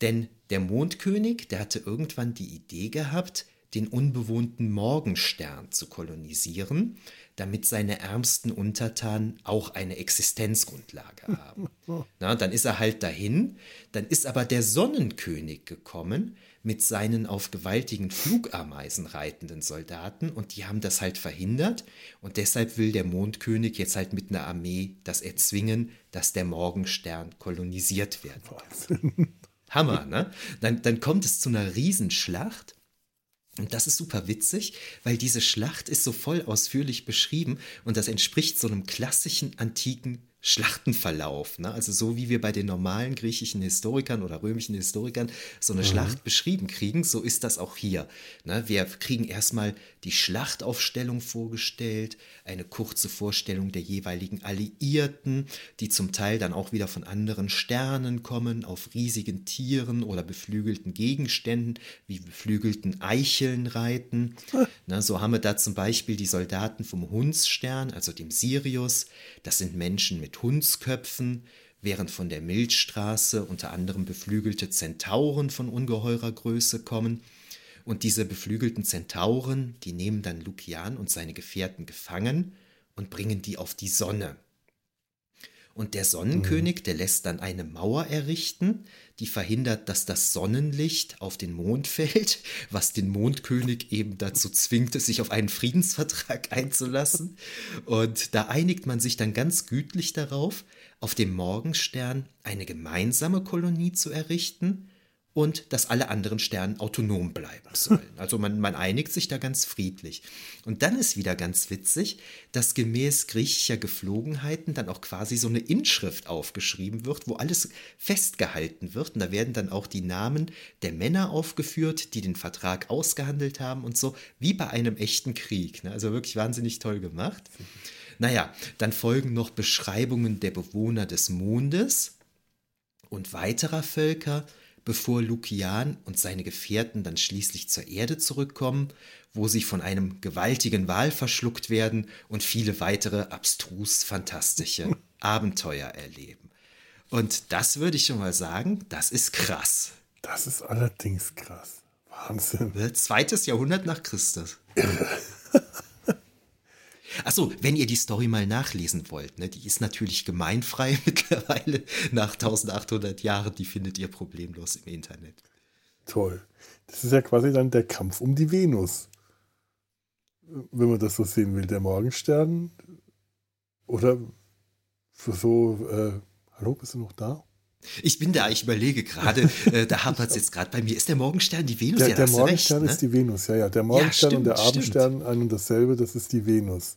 Denn der Mondkönig, der hatte irgendwann die Idee gehabt, den unbewohnten Morgenstern zu kolonisieren, damit seine ärmsten Untertanen auch eine Existenzgrundlage haben. Na, dann ist er halt dahin, dann ist aber der Sonnenkönig gekommen mit seinen auf gewaltigen Flugameisen reitenden Soldaten und die haben das halt verhindert und deshalb will der Mondkönig jetzt halt mit einer Armee das erzwingen, dass der Morgenstern kolonisiert werden kann. Hammer, ne? Dann, dann kommt es zu einer Riesenschlacht und das ist super witzig, weil diese Schlacht ist so voll ausführlich beschrieben und das entspricht so einem klassischen antiken Schlachtenverlauf. Ne? Also so wie wir bei den normalen griechischen Historikern oder römischen Historikern so eine mhm. Schlacht beschrieben kriegen, so ist das auch hier. Ne? Wir kriegen erstmal die Schlachtaufstellung vorgestellt, eine kurze Vorstellung der jeweiligen Alliierten, die zum Teil dann auch wieder von anderen Sternen kommen, auf riesigen Tieren oder beflügelten Gegenständen, wie beflügelten Eicheln reiten. Ne? So haben wir da zum Beispiel die Soldaten vom Hundsstern, also dem Sirius. Das sind Menschen mit Hundsköpfen, während von der Milchstraße unter anderem beflügelte Zentauren von ungeheurer Größe kommen. Und diese beflügelten Zentauren, die nehmen dann Lukian und seine Gefährten gefangen und bringen die auf die Sonne. Und der Sonnenkönig, mhm. der lässt dann eine Mauer errichten, die verhindert, dass das Sonnenlicht auf den Mond fällt, was den Mondkönig eben dazu zwingt, sich auf einen Friedensvertrag einzulassen. Und da einigt man sich dann ganz gütlich darauf, auf dem Morgenstern eine gemeinsame Kolonie zu errichten und dass alle anderen Sterne autonom bleiben sollen. Also man, man einigt sich da ganz friedlich. Und dann ist wieder ganz witzig, dass gemäß griechischer Geflogenheiten dann auch quasi so eine Inschrift aufgeschrieben wird, wo alles festgehalten wird. Und da werden dann auch die Namen der Männer aufgeführt, die den Vertrag ausgehandelt haben und so, wie bei einem echten Krieg. Ne? Also wirklich wahnsinnig toll gemacht. Naja, dann folgen noch Beschreibungen der Bewohner des Mondes und weiterer Völker, bevor Lukian und seine Gefährten dann schließlich zur Erde zurückkommen, wo sie von einem gewaltigen Wal verschluckt werden und viele weitere abstrus fantastische Abenteuer erleben. Und das würde ich schon mal sagen, das ist krass. Das ist allerdings krass. Wahnsinn. Zweites Jahrhundert nach Christus. Irre. Achso, wenn ihr die Story mal nachlesen wollt, ne, die ist natürlich gemeinfrei mittlerweile nach 1800 Jahren, die findet ihr problemlos im Internet. Toll. Das ist ja quasi dann der Kampf um die Venus. Wenn man das so sehen will, der Morgenstern. Oder für so, äh, hallo, bist du noch da? Ich bin da, ich überlege gerade, äh, da hapert es jetzt gerade bei mir. Ist der Morgenstern die Venus? Der, ja, der Morgenstern recht, ist ne? die Venus, ja, ja. Der Morgenstern ja, stimmt, und der Abendstern stimmt. ein und dasselbe, das ist die Venus.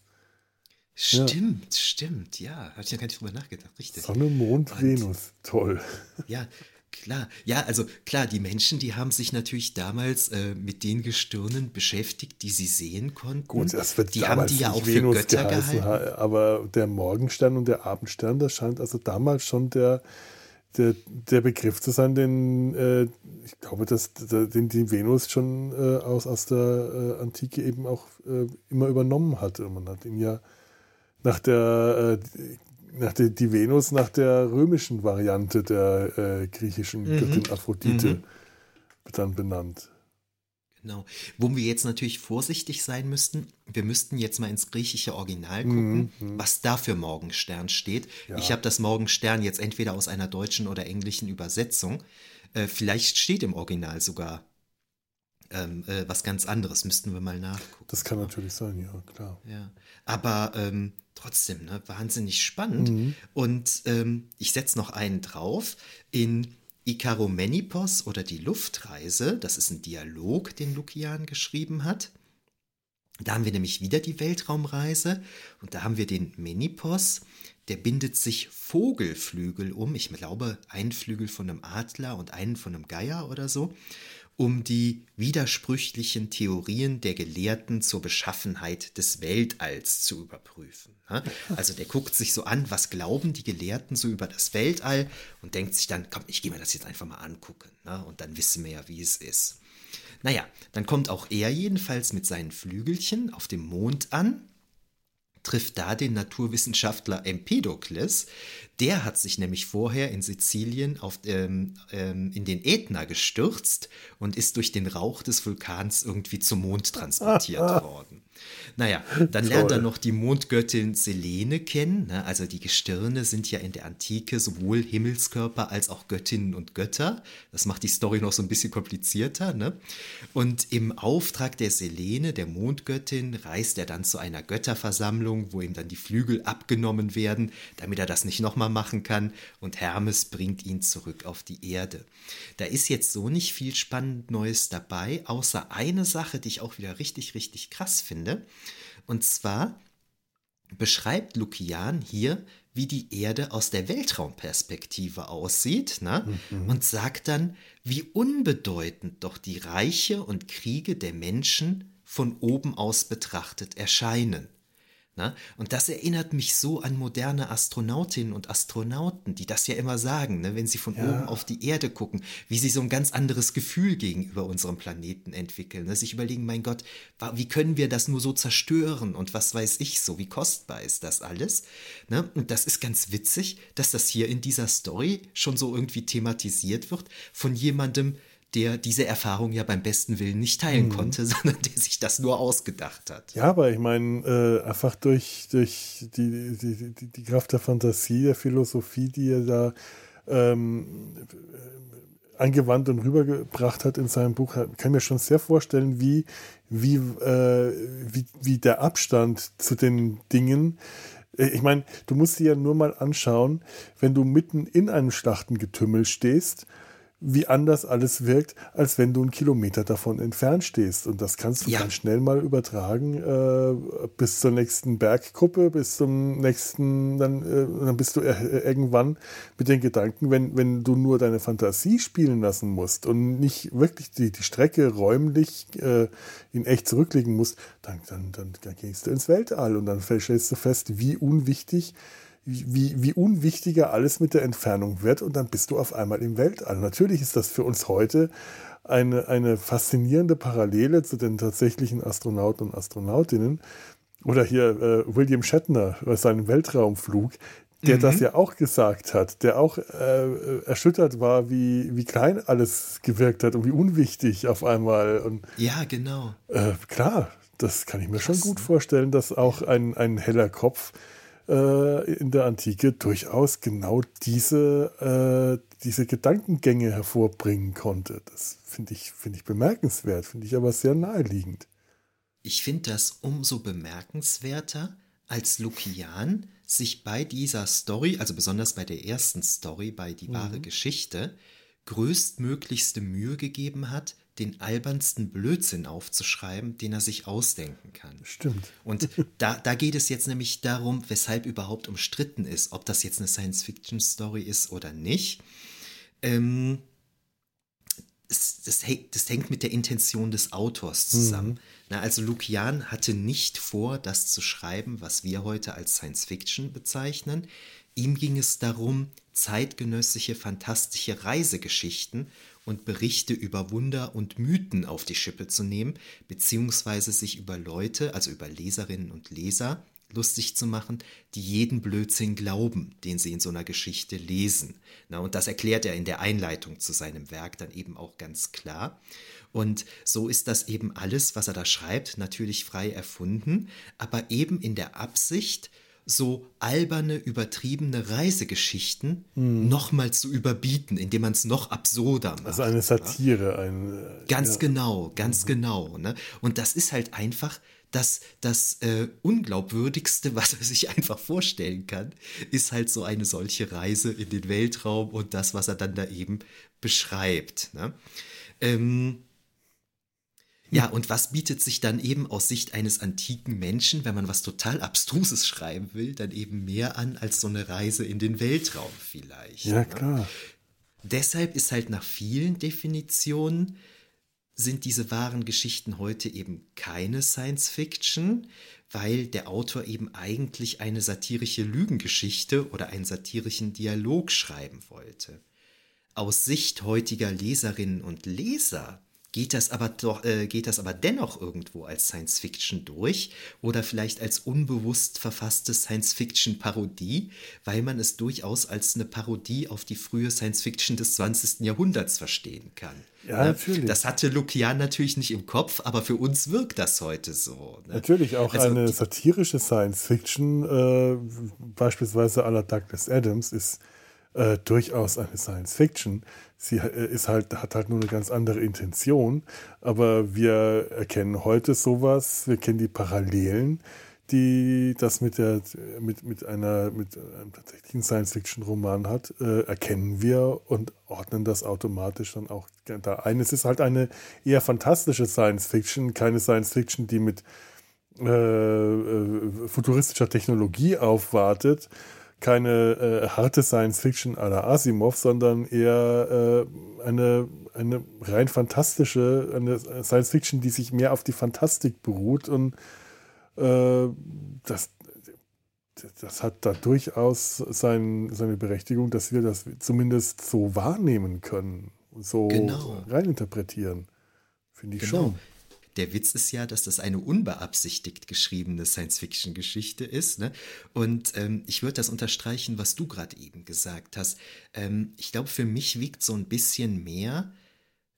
Stimmt, ja. stimmt, ja. Habe ich ja gar nicht drüber nachgedacht, richtig. Sonne, Mond, Und, Venus, toll. Ja, klar. Ja, also klar, die Menschen, die haben sich natürlich damals äh, mit den Gestirnen beschäftigt, die sie sehen konnten. Gut, das wird die haben die ja auch Venus für Götter geheißen, gehalten. Aber der Morgenstern und der Abendstern, das scheint also damals schon der der, der Begriff zu sein, den äh, ich glaube, dass den die Venus schon äh, aus, aus der äh, Antike eben auch äh, immer übernommen hatte. Man hat ihn ja nach der, äh, nach der die Venus nach der römischen Variante der äh, griechischen mhm. Göttin Aphrodite mhm. dann benannt. Genau. Wo wir jetzt natürlich vorsichtig sein müssten, wir müssten jetzt mal ins griechische Original gucken, mhm. was da für Morgenstern steht. Ja. Ich habe das Morgenstern jetzt entweder aus einer deutschen oder englischen Übersetzung. Äh, vielleicht steht im Original sogar ähm, äh, was ganz anderes, müssten wir mal nachgucken. Das kann natürlich sein, ja, klar. Ja. Aber ähm, trotzdem, ne, wahnsinnig spannend. Mhm. Und ähm, ich setze noch einen drauf. In Ikaromenipos oder die Luftreise, das ist ein Dialog, den Lukian geschrieben hat. Da haben wir nämlich wieder die Weltraumreise und da haben wir den Menipos, der bindet sich Vogelflügel um, ich glaube einen Flügel von einem Adler und einen von einem Geier oder so um die widersprüchlichen Theorien der Gelehrten zur Beschaffenheit des Weltalls zu überprüfen. Also der guckt sich so an, was glauben die Gelehrten so über das Weltall und denkt sich dann, komm, ich gehe mir das jetzt einfach mal angucken. Und dann wissen wir ja, wie es ist. Naja, dann kommt auch er jedenfalls mit seinen Flügelchen auf dem Mond an trifft da den Naturwissenschaftler Empedokles. Der hat sich nämlich vorher in Sizilien auf, ähm, ähm, in den Ätna gestürzt und ist durch den Rauch des Vulkans irgendwie zum Mond transportiert worden. Naja, dann lernt er noch die Mondgöttin Selene kennen. Ne? Also die Gestirne sind ja in der Antike sowohl Himmelskörper als auch Göttinnen und Götter. Das macht die Story noch so ein bisschen komplizierter. Ne? Und im Auftrag der Selene, der Mondgöttin, reist er dann zu einer Götterversammlung, wo ihm dann die Flügel abgenommen werden, damit er das nicht nochmal machen kann. Und Hermes bringt ihn zurück auf die Erde. Da ist jetzt so nicht viel spannend Neues dabei, außer eine Sache, die ich auch wieder richtig, richtig krass finde. Und zwar beschreibt Lukian hier, wie die Erde aus der Weltraumperspektive aussieht ne? Mhm. und sagt dann, wie unbedeutend doch die Reiche und Kriege der Menschen von oben aus betrachtet erscheinen. Na? Und das erinnert mich so an moderne Astronautinnen und Astronauten, die das ja immer sagen, ne? wenn sie von ja. oben auf die Erde gucken, wie sie so ein ganz anderes Gefühl gegenüber unserem Planeten entwickeln. Ne? Sich überlegen, mein Gott, wie können wir das nur so zerstören und was weiß ich so, wie kostbar ist das alles? Ne? Und das ist ganz witzig, dass das hier in dieser Story schon so irgendwie thematisiert wird von jemandem, der diese Erfahrung ja beim besten Willen nicht teilen mhm. konnte, sondern der sich das nur ausgedacht hat. Ja, aber ich meine, äh, einfach durch, durch die, die, die, die, Kraft der Fantasie, der Philosophie, die er da ähm, angewandt und rübergebracht hat in seinem Buch, kann ich mir schon sehr vorstellen, wie, wie, äh, wie, wie der Abstand zu den Dingen äh, ich meine, du musst dir ja nur mal anschauen, wenn du mitten in einem Schlachtengetümmel stehst wie anders alles wirkt, als wenn du einen Kilometer davon entfernt stehst. Und das kannst du ja. ganz schnell mal übertragen äh, bis zur nächsten Berggruppe, bis zum nächsten, dann, äh, dann bist du äh, irgendwann mit den Gedanken, wenn, wenn du nur deine Fantasie spielen lassen musst und nicht wirklich die, die Strecke räumlich äh, in echt zurücklegen musst, dann, dann, dann, dann gehst du ins Weltall und dann stellst du fest, wie unwichtig wie, wie unwichtiger alles mit der Entfernung wird und dann bist du auf einmal im Weltall. Natürlich ist das für uns heute eine, eine faszinierende Parallele zu den tatsächlichen Astronauten und Astronautinnen. Oder hier äh, William Shatner bei seinem Weltraumflug, der mhm. das ja auch gesagt hat, der auch äh, erschüttert war, wie, wie klein alles gewirkt hat und wie unwichtig auf einmal. Und, ja, genau. Äh, klar, das kann ich mir Krass, schon gut vorstellen, dass auch ein, ein heller Kopf äh, in der Antike durchaus genau diese, äh, diese Gedankengänge hervorbringen konnte. Das finde ich, find ich bemerkenswert, finde ich aber sehr naheliegend. Ich finde das umso bemerkenswerter, als Lukian sich bei dieser Story, also besonders bei der ersten Story, bei die wahre mhm. Geschichte, größtmöglichste Mühe gegeben hat, den albernsten Blödsinn aufzuschreiben, den er sich ausdenken kann. Stimmt. Und da, da geht es jetzt nämlich darum, weshalb überhaupt umstritten ist, ob das jetzt eine Science-Fiction-Story ist oder nicht. Ähm, das, das, das, hängt mit der Intention des Autors zusammen. Mhm. Na, also Lukian hatte nicht vor, das zu schreiben, was wir heute als Science Fiction bezeichnen. Ihm ging es darum, zeitgenössische fantastische Reisegeschichten und Berichte über Wunder und Mythen auf die Schippe zu nehmen, beziehungsweise sich über Leute, also über Leserinnen und Leser, lustig zu machen, die jeden Blödsinn glauben, den sie in so einer Geschichte lesen. Na, und das erklärt er in der Einleitung zu seinem Werk dann eben auch ganz klar. Und so ist das eben alles, was er da schreibt, natürlich frei erfunden, aber eben in der Absicht, so alberne, übertriebene Reisegeschichten mhm. nochmal zu überbieten, indem man es noch absurder macht. Also eine Satire. Ein, ganz ja. genau, ganz mhm. genau. Ne? Und das ist halt einfach das, das äh, Unglaubwürdigste, was er sich einfach vorstellen kann, ist halt so eine solche Reise in den Weltraum und das, was er dann da eben beschreibt. Ne? Ähm, ja, und was bietet sich dann eben aus Sicht eines antiken Menschen, wenn man was total Abstruses schreiben will, dann eben mehr an als so eine Reise in den Weltraum vielleicht? Ja, ne? klar. Deshalb ist halt nach vielen Definitionen sind diese wahren Geschichten heute eben keine Science Fiction, weil der Autor eben eigentlich eine satirische Lügengeschichte oder einen satirischen Dialog schreiben wollte. Aus Sicht heutiger Leserinnen und Leser geht das aber doch, äh, geht das aber dennoch irgendwo als Science Fiction durch oder vielleicht als unbewusst verfasste Science Fiction Parodie, weil man es durchaus als eine Parodie auf die frühe Science Fiction des 20. Jahrhunderts verstehen kann. Ja, ne? natürlich. Das hatte Lukian natürlich nicht im Kopf, aber für uns wirkt das heute so. Ne? Natürlich auch also, eine satirische Science Fiction, äh, beispielsweise aller Douglas Adams, ist äh, durchaus eine Science Fiction. Sie äh, ist halt, hat halt nur eine ganz andere Intention. Aber wir erkennen heute sowas, wir kennen die Parallelen, die das mit, der, mit, mit, einer, mit einem tatsächlichen Science-Fiction-Roman hat, äh, erkennen wir und ordnen das automatisch dann auch da ein. Es ist halt eine eher fantastische Science-Fiction, keine Science-Fiction, die mit äh, äh, futuristischer Technologie aufwartet, keine äh, harte Science-Fiction à la Asimov, sondern eher äh, eine, eine rein fantastische, eine Science-Fiction, die sich mehr auf die Fantastik beruht und äh, das, das hat da durchaus sein, seine Berechtigung, dass wir das zumindest so wahrnehmen können, so genau. reininterpretieren. Finde ich genau. schon. Der Witz ist ja, dass das eine unbeabsichtigt geschriebene Science-Fiction-Geschichte ist. Ne? Und ähm, ich würde das unterstreichen, was du gerade eben gesagt hast. Ähm, ich glaube, für mich wiegt so ein bisschen mehr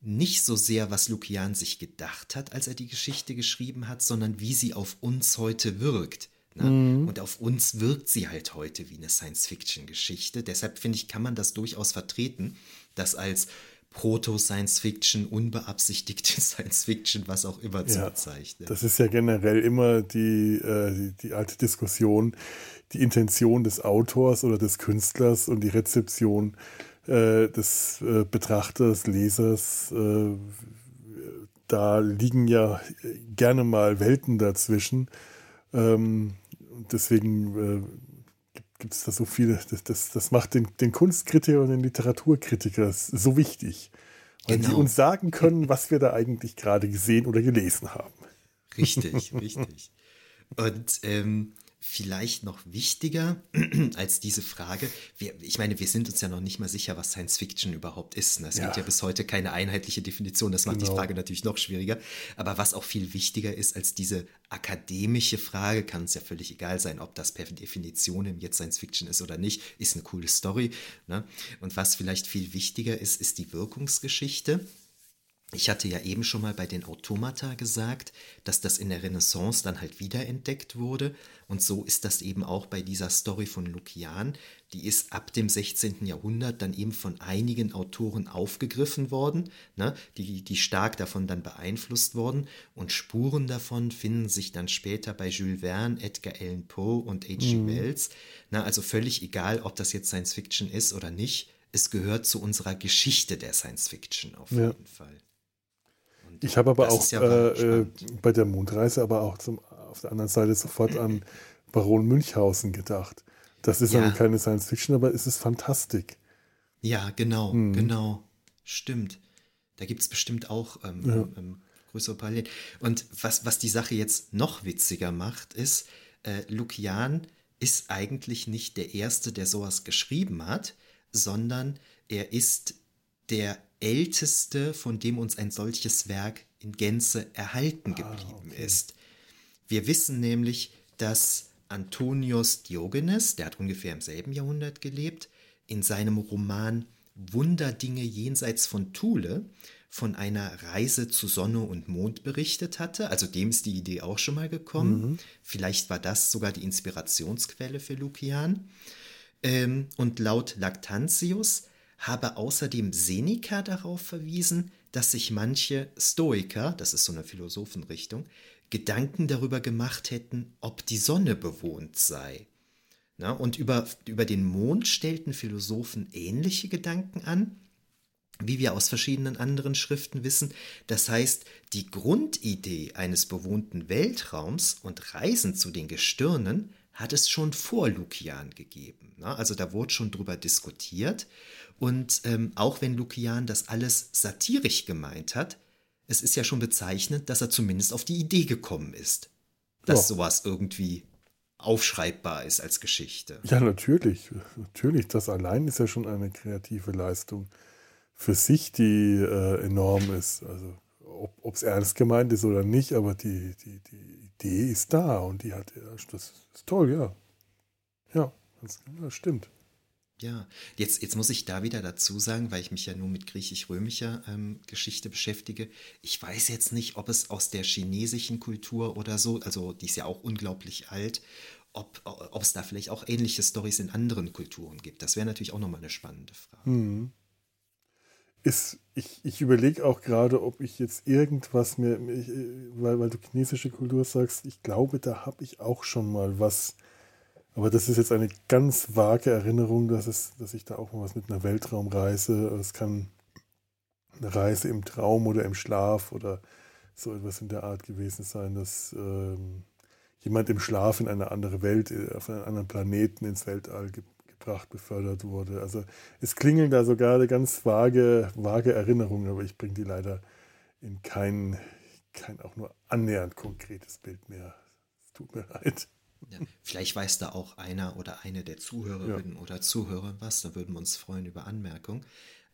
nicht so sehr, was Lukian sich gedacht hat, als er die Geschichte geschrieben hat, sondern wie sie auf uns heute wirkt. Ne? Mhm. Und auf uns wirkt sie halt heute wie eine Science-Fiction-Geschichte. Deshalb finde ich, kann man das durchaus vertreten, das als Proto-Science-Fiction, unbeabsichtigte Science-Fiction, was auch immer zu ja, bezeichnen. Das ist ja generell immer die, äh, die, die, alte Diskussion, die Intention des Autors oder des Künstlers und die Rezeption äh, des äh, Betrachters, Lesers. Äh, da liegen ja gerne mal Welten dazwischen. Ähm, deswegen äh, gibt es da so viele, das, das, das macht den, den Kunstkritiker und den Literaturkritiker so wichtig. Weil genau. die uns sagen können, was wir da eigentlich gerade gesehen oder gelesen haben. Richtig, richtig. Und ähm, vielleicht noch wichtiger als diese Frage. Wir, ich meine, wir sind uns ja noch nicht mal sicher, was Science Fiction überhaupt ist. Es ja. gibt ja bis heute keine einheitliche Definition. Das macht genau. die Frage natürlich noch schwieriger. Aber was auch viel wichtiger ist als diese akademische Frage, kann es ja völlig egal sein, ob das per Definition jetzt Science Fiction ist oder nicht, ist eine coole Story. Ne? Und was vielleicht viel wichtiger ist, ist die Wirkungsgeschichte. Ich hatte ja eben schon mal bei den Automata gesagt, dass das in der Renaissance dann halt wiederentdeckt wurde. Und so ist das eben auch bei dieser Story von Lukian. Die ist ab dem 16. Jahrhundert dann eben von einigen Autoren aufgegriffen worden, ne, die, die stark davon dann beeinflusst worden. Und Spuren davon finden sich dann später bei Jules Verne, Edgar Allan Poe und H.G. Mhm. Wells. Na, also völlig egal, ob das jetzt Science Fiction ist oder nicht. Es gehört zu unserer Geschichte der Science Fiction auf ja. jeden Fall. Ich habe aber auch ja äh, äh, bei der Mondreise aber auch zum, auf der anderen Seite sofort an Baron Münchhausen gedacht. Das ist ja. keine Science Fiction, aber es ist Fantastik. Ja, genau, hm. genau. Stimmt. Da gibt es bestimmt auch ähm, ja. ähm, größere Parallelen. Und was, was die Sache jetzt noch witziger macht, ist, äh, Lukian ist eigentlich nicht der Erste, der sowas geschrieben hat, sondern er ist der Älteste, von dem uns ein solches Werk in Gänze erhalten ah, geblieben ah, okay. ist. Wir wissen nämlich, dass Antonius Diogenes, der hat ungefähr im selben Jahrhundert gelebt, in seinem Roman Wunderdinge jenseits von Thule von einer Reise zu Sonne und Mond berichtet hatte. Also dem ist die Idee auch schon mal gekommen. Mhm. Vielleicht war das sogar die Inspirationsquelle für Lukian. Ähm, und laut Lactantius habe außerdem Seneca darauf verwiesen, dass sich manche Stoiker, das ist so eine Philosophenrichtung, Gedanken darüber gemacht hätten, ob die Sonne bewohnt sei. Na, und über, über den Mond stellten Philosophen ähnliche Gedanken an, wie wir aus verschiedenen anderen Schriften wissen. Das heißt, die Grundidee eines bewohnten Weltraums und Reisen zu den Gestirnen hat es schon vor Lukian gegeben. Na, also da wurde schon drüber diskutiert. Und ähm, auch wenn Lukian das alles satirisch gemeint hat, es ist ja schon bezeichnend, dass er zumindest auf die Idee gekommen ist, dass ja. sowas irgendwie aufschreibbar ist als Geschichte. Ja, natürlich. Natürlich. Das allein ist ja schon eine kreative Leistung für sich, die äh, enorm ist. Also ob es ernst gemeint ist oder nicht, aber die, die, die Idee ist da und die hat, das ist toll, ja. Ja, das, das stimmt. Ja, jetzt, jetzt muss ich da wieder dazu sagen, weil ich mich ja nur mit griechisch-römischer ähm, Geschichte beschäftige. Ich weiß jetzt nicht, ob es aus der chinesischen Kultur oder so, also die ist ja auch unglaublich alt, ob, ob es da vielleicht auch ähnliche Stories in anderen Kulturen gibt. Das wäre natürlich auch nochmal eine spannende Frage. Mhm. Ist, ich ich überlege auch gerade, ob ich jetzt irgendwas mir, weil, weil du chinesische Kultur sagst, ich glaube, da habe ich auch schon mal was aber das ist jetzt eine ganz vage Erinnerung, dass, es, dass ich da auch mal was mit einer Weltraumreise, es kann eine Reise im Traum oder im Schlaf oder so etwas in der Art gewesen sein, dass ähm, jemand im Schlaf in eine andere Welt, äh, auf einen anderen Planeten ins Weltall ge gebracht, befördert wurde. Also es klingeln da sogar ganz vage, vage Erinnerungen, aber ich bringe die leider in kein, kein auch nur annähernd konkretes Bild mehr. Es tut mir leid. Ja, vielleicht weiß da auch einer oder eine der Zuhörerinnen ja. oder Zuhörer was, da würden wir uns freuen über Anmerkung.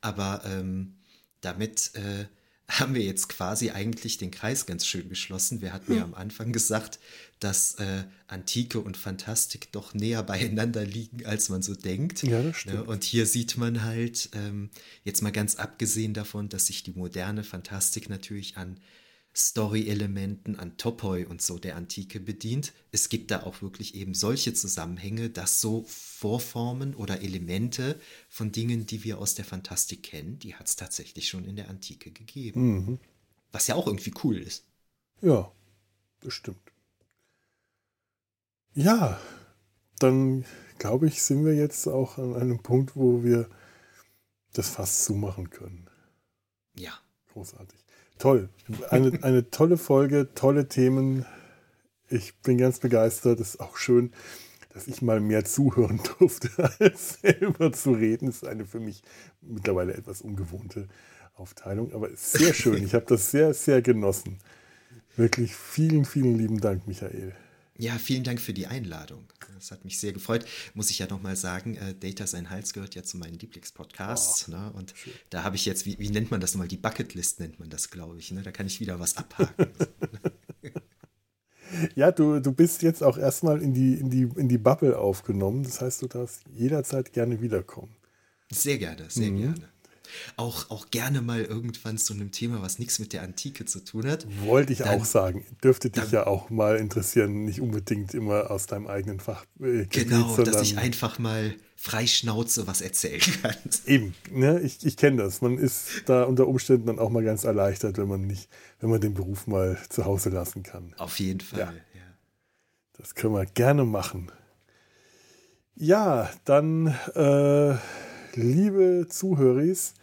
Aber ähm, damit äh, haben wir jetzt quasi eigentlich den Kreis ganz schön geschlossen. Wir hatten ja am Anfang gesagt, dass äh, Antike und Fantastik doch näher beieinander liegen, als man so denkt. Ja, das stimmt. Und hier sieht man halt, ähm, jetzt mal ganz abgesehen davon, dass sich die moderne Fantastik natürlich an Story-Elementen, an Topoi und so der Antike bedient. Es gibt da auch wirklich eben solche Zusammenhänge, dass so Vorformen oder Elemente von Dingen, die wir aus der Fantastik kennen, die hat es tatsächlich schon in der Antike gegeben. Mhm. Was ja auch irgendwie cool ist. Ja, das stimmt. Ja, dann glaube ich, sind wir jetzt auch an einem Punkt, wo wir das fast zumachen können. Ja. Großartig. Toll. Eine, eine tolle Folge, tolle Themen. Ich bin ganz begeistert. Es ist auch schön, dass ich mal mehr zuhören durfte, als selber zu reden. Ist eine für mich mittlerweile etwas ungewohnte Aufteilung, aber sehr schön. Ich habe das sehr, sehr genossen. Wirklich vielen, vielen lieben Dank, Michael. Ja, vielen Dank für die Einladung. Das hat mich sehr gefreut. Muss ich ja nochmal sagen, äh, Data Sein Hals gehört ja zu meinen Lieblingspodcasts. Oh, ne? Und schön. da habe ich jetzt, wie, wie, nennt man das nochmal? Die Bucketlist nennt man das, glaube ich. Ne? Da kann ich wieder was abhaken. ja, du, du bist jetzt auch erstmal in die, in, die, in die Bubble aufgenommen. Das heißt, du darfst jederzeit gerne wiederkommen. Sehr gerne, sehr mhm. gerne. Auch, auch gerne mal irgendwann zu einem Thema, was nichts mit der Antike zu tun hat. Wollte ich dann, auch sagen. Dürfte dich dann, ja auch mal interessieren, nicht unbedingt immer aus deinem eigenen Fach. Äh, genau, dass ich einfach mal frei Schnauze was erzählen kann. Eben, ne? ich, ich kenne das. Man ist da unter Umständen dann auch mal ganz erleichtert, wenn man nicht, wenn man den Beruf mal zu Hause lassen kann. Auf jeden Fall, ja. ja. Das können wir gerne machen. Ja, dann äh, liebe Zuhöris,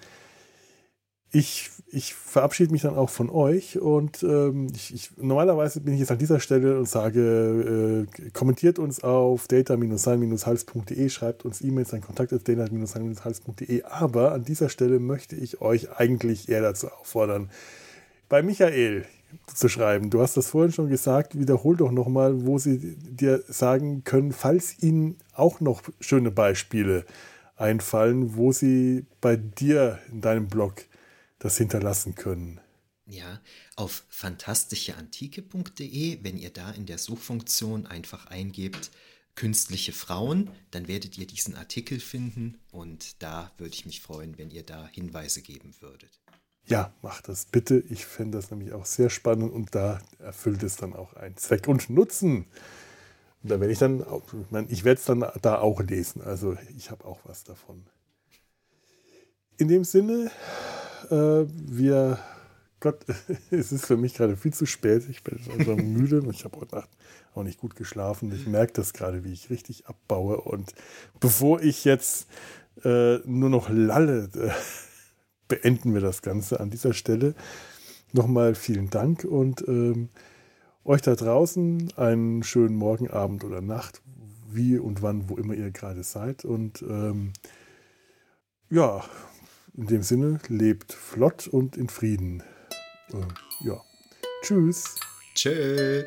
ich, ich verabschiede mich dann auch von euch und ähm, ich, ich, normalerweise bin ich jetzt an dieser Stelle und sage, äh, kommentiert uns auf data-sein-hals.de, schreibt uns E-Mails an kontakt.data-sein-hals.de, aber an dieser Stelle möchte ich euch eigentlich eher dazu auffordern, bei Michael zu schreiben. Du hast das vorhin schon gesagt, wiederhol doch nochmal, wo sie dir sagen können, falls ihnen auch noch schöne Beispiele einfallen, wo sie bei dir in deinem Blog das hinterlassen können. Ja, auf fantastischeantike.de, wenn ihr da in der Suchfunktion einfach eingebt, künstliche Frauen, dann werdet ihr diesen Artikel finden und da würde ich mich freuen, wenn ihr da Hinweise geben würdet. Ja, macht das bitte. Ich fände das nämlich auch sehr spannend und da erfüllt es dann auch einen Zweck und Nutzen. Da werde ich dann, ich, werde es dann da auch lesen. Also ich habe auch was davon. In dem Sinne, äh, wir, Gott, es ist für mich gerade viel zu spät. Ich bin so müde. Ich habe heute Nacht auch nicht gut geschlafen. Ich merke das gerade, wie ich richtig abbaue. Und bevor ich jetzt äh, nur noch lalle, äh, beenden wir das Ganze an dieser Stelle. Nochmal vielen Dank und ähm, euch da draußen einen schönen Morgen, Abend oder Nacht, wie und wann, wo immer ihr gerade seid. Und ähm, ja, in dem Sinne, lebt flott und in Frieden. Äh, ja. Tschüss. Tschüss.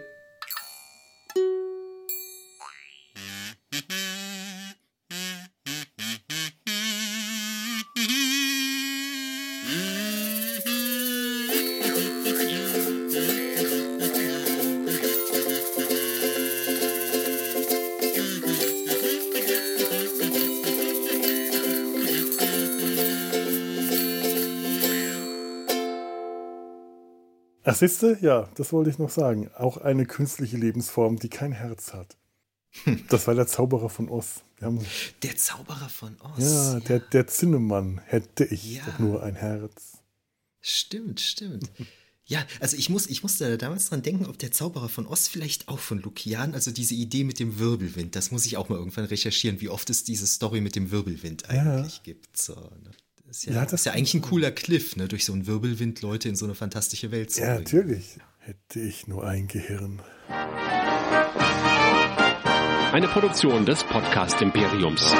Ach, siehste, ja, das wollte ich noch sagen. Auch eine künstliche Lebensform, die kein Herz hat. Das war der Zauberer von Oz. der Zauberer von Oz. Ja, ja. Der, der Zinnemann hätte ich ja. doch nur ein Herz. Stimmt, stimmt. Ja, also ich, muss, ich musste damals dran denken, ob der Zauberer von Oz vielleicht auch von Lukian, also diese Idee mit dem Wirbelwind, das muss ich auch mal irgendwann recherchieren, wie oft es diese Story mit dem Wirbelwind eigentlich ja. gibt. So, ne? Ist ja, ja, das ist ja eigentlich ein cooler Cliff, ne? durch so einen Wirbelwind Leute in so eine fantastische Welt zu bringen. Ja, natürlich. Hätte ich nur ein Gehirn. Eine Produktion des Podcast Imperiums.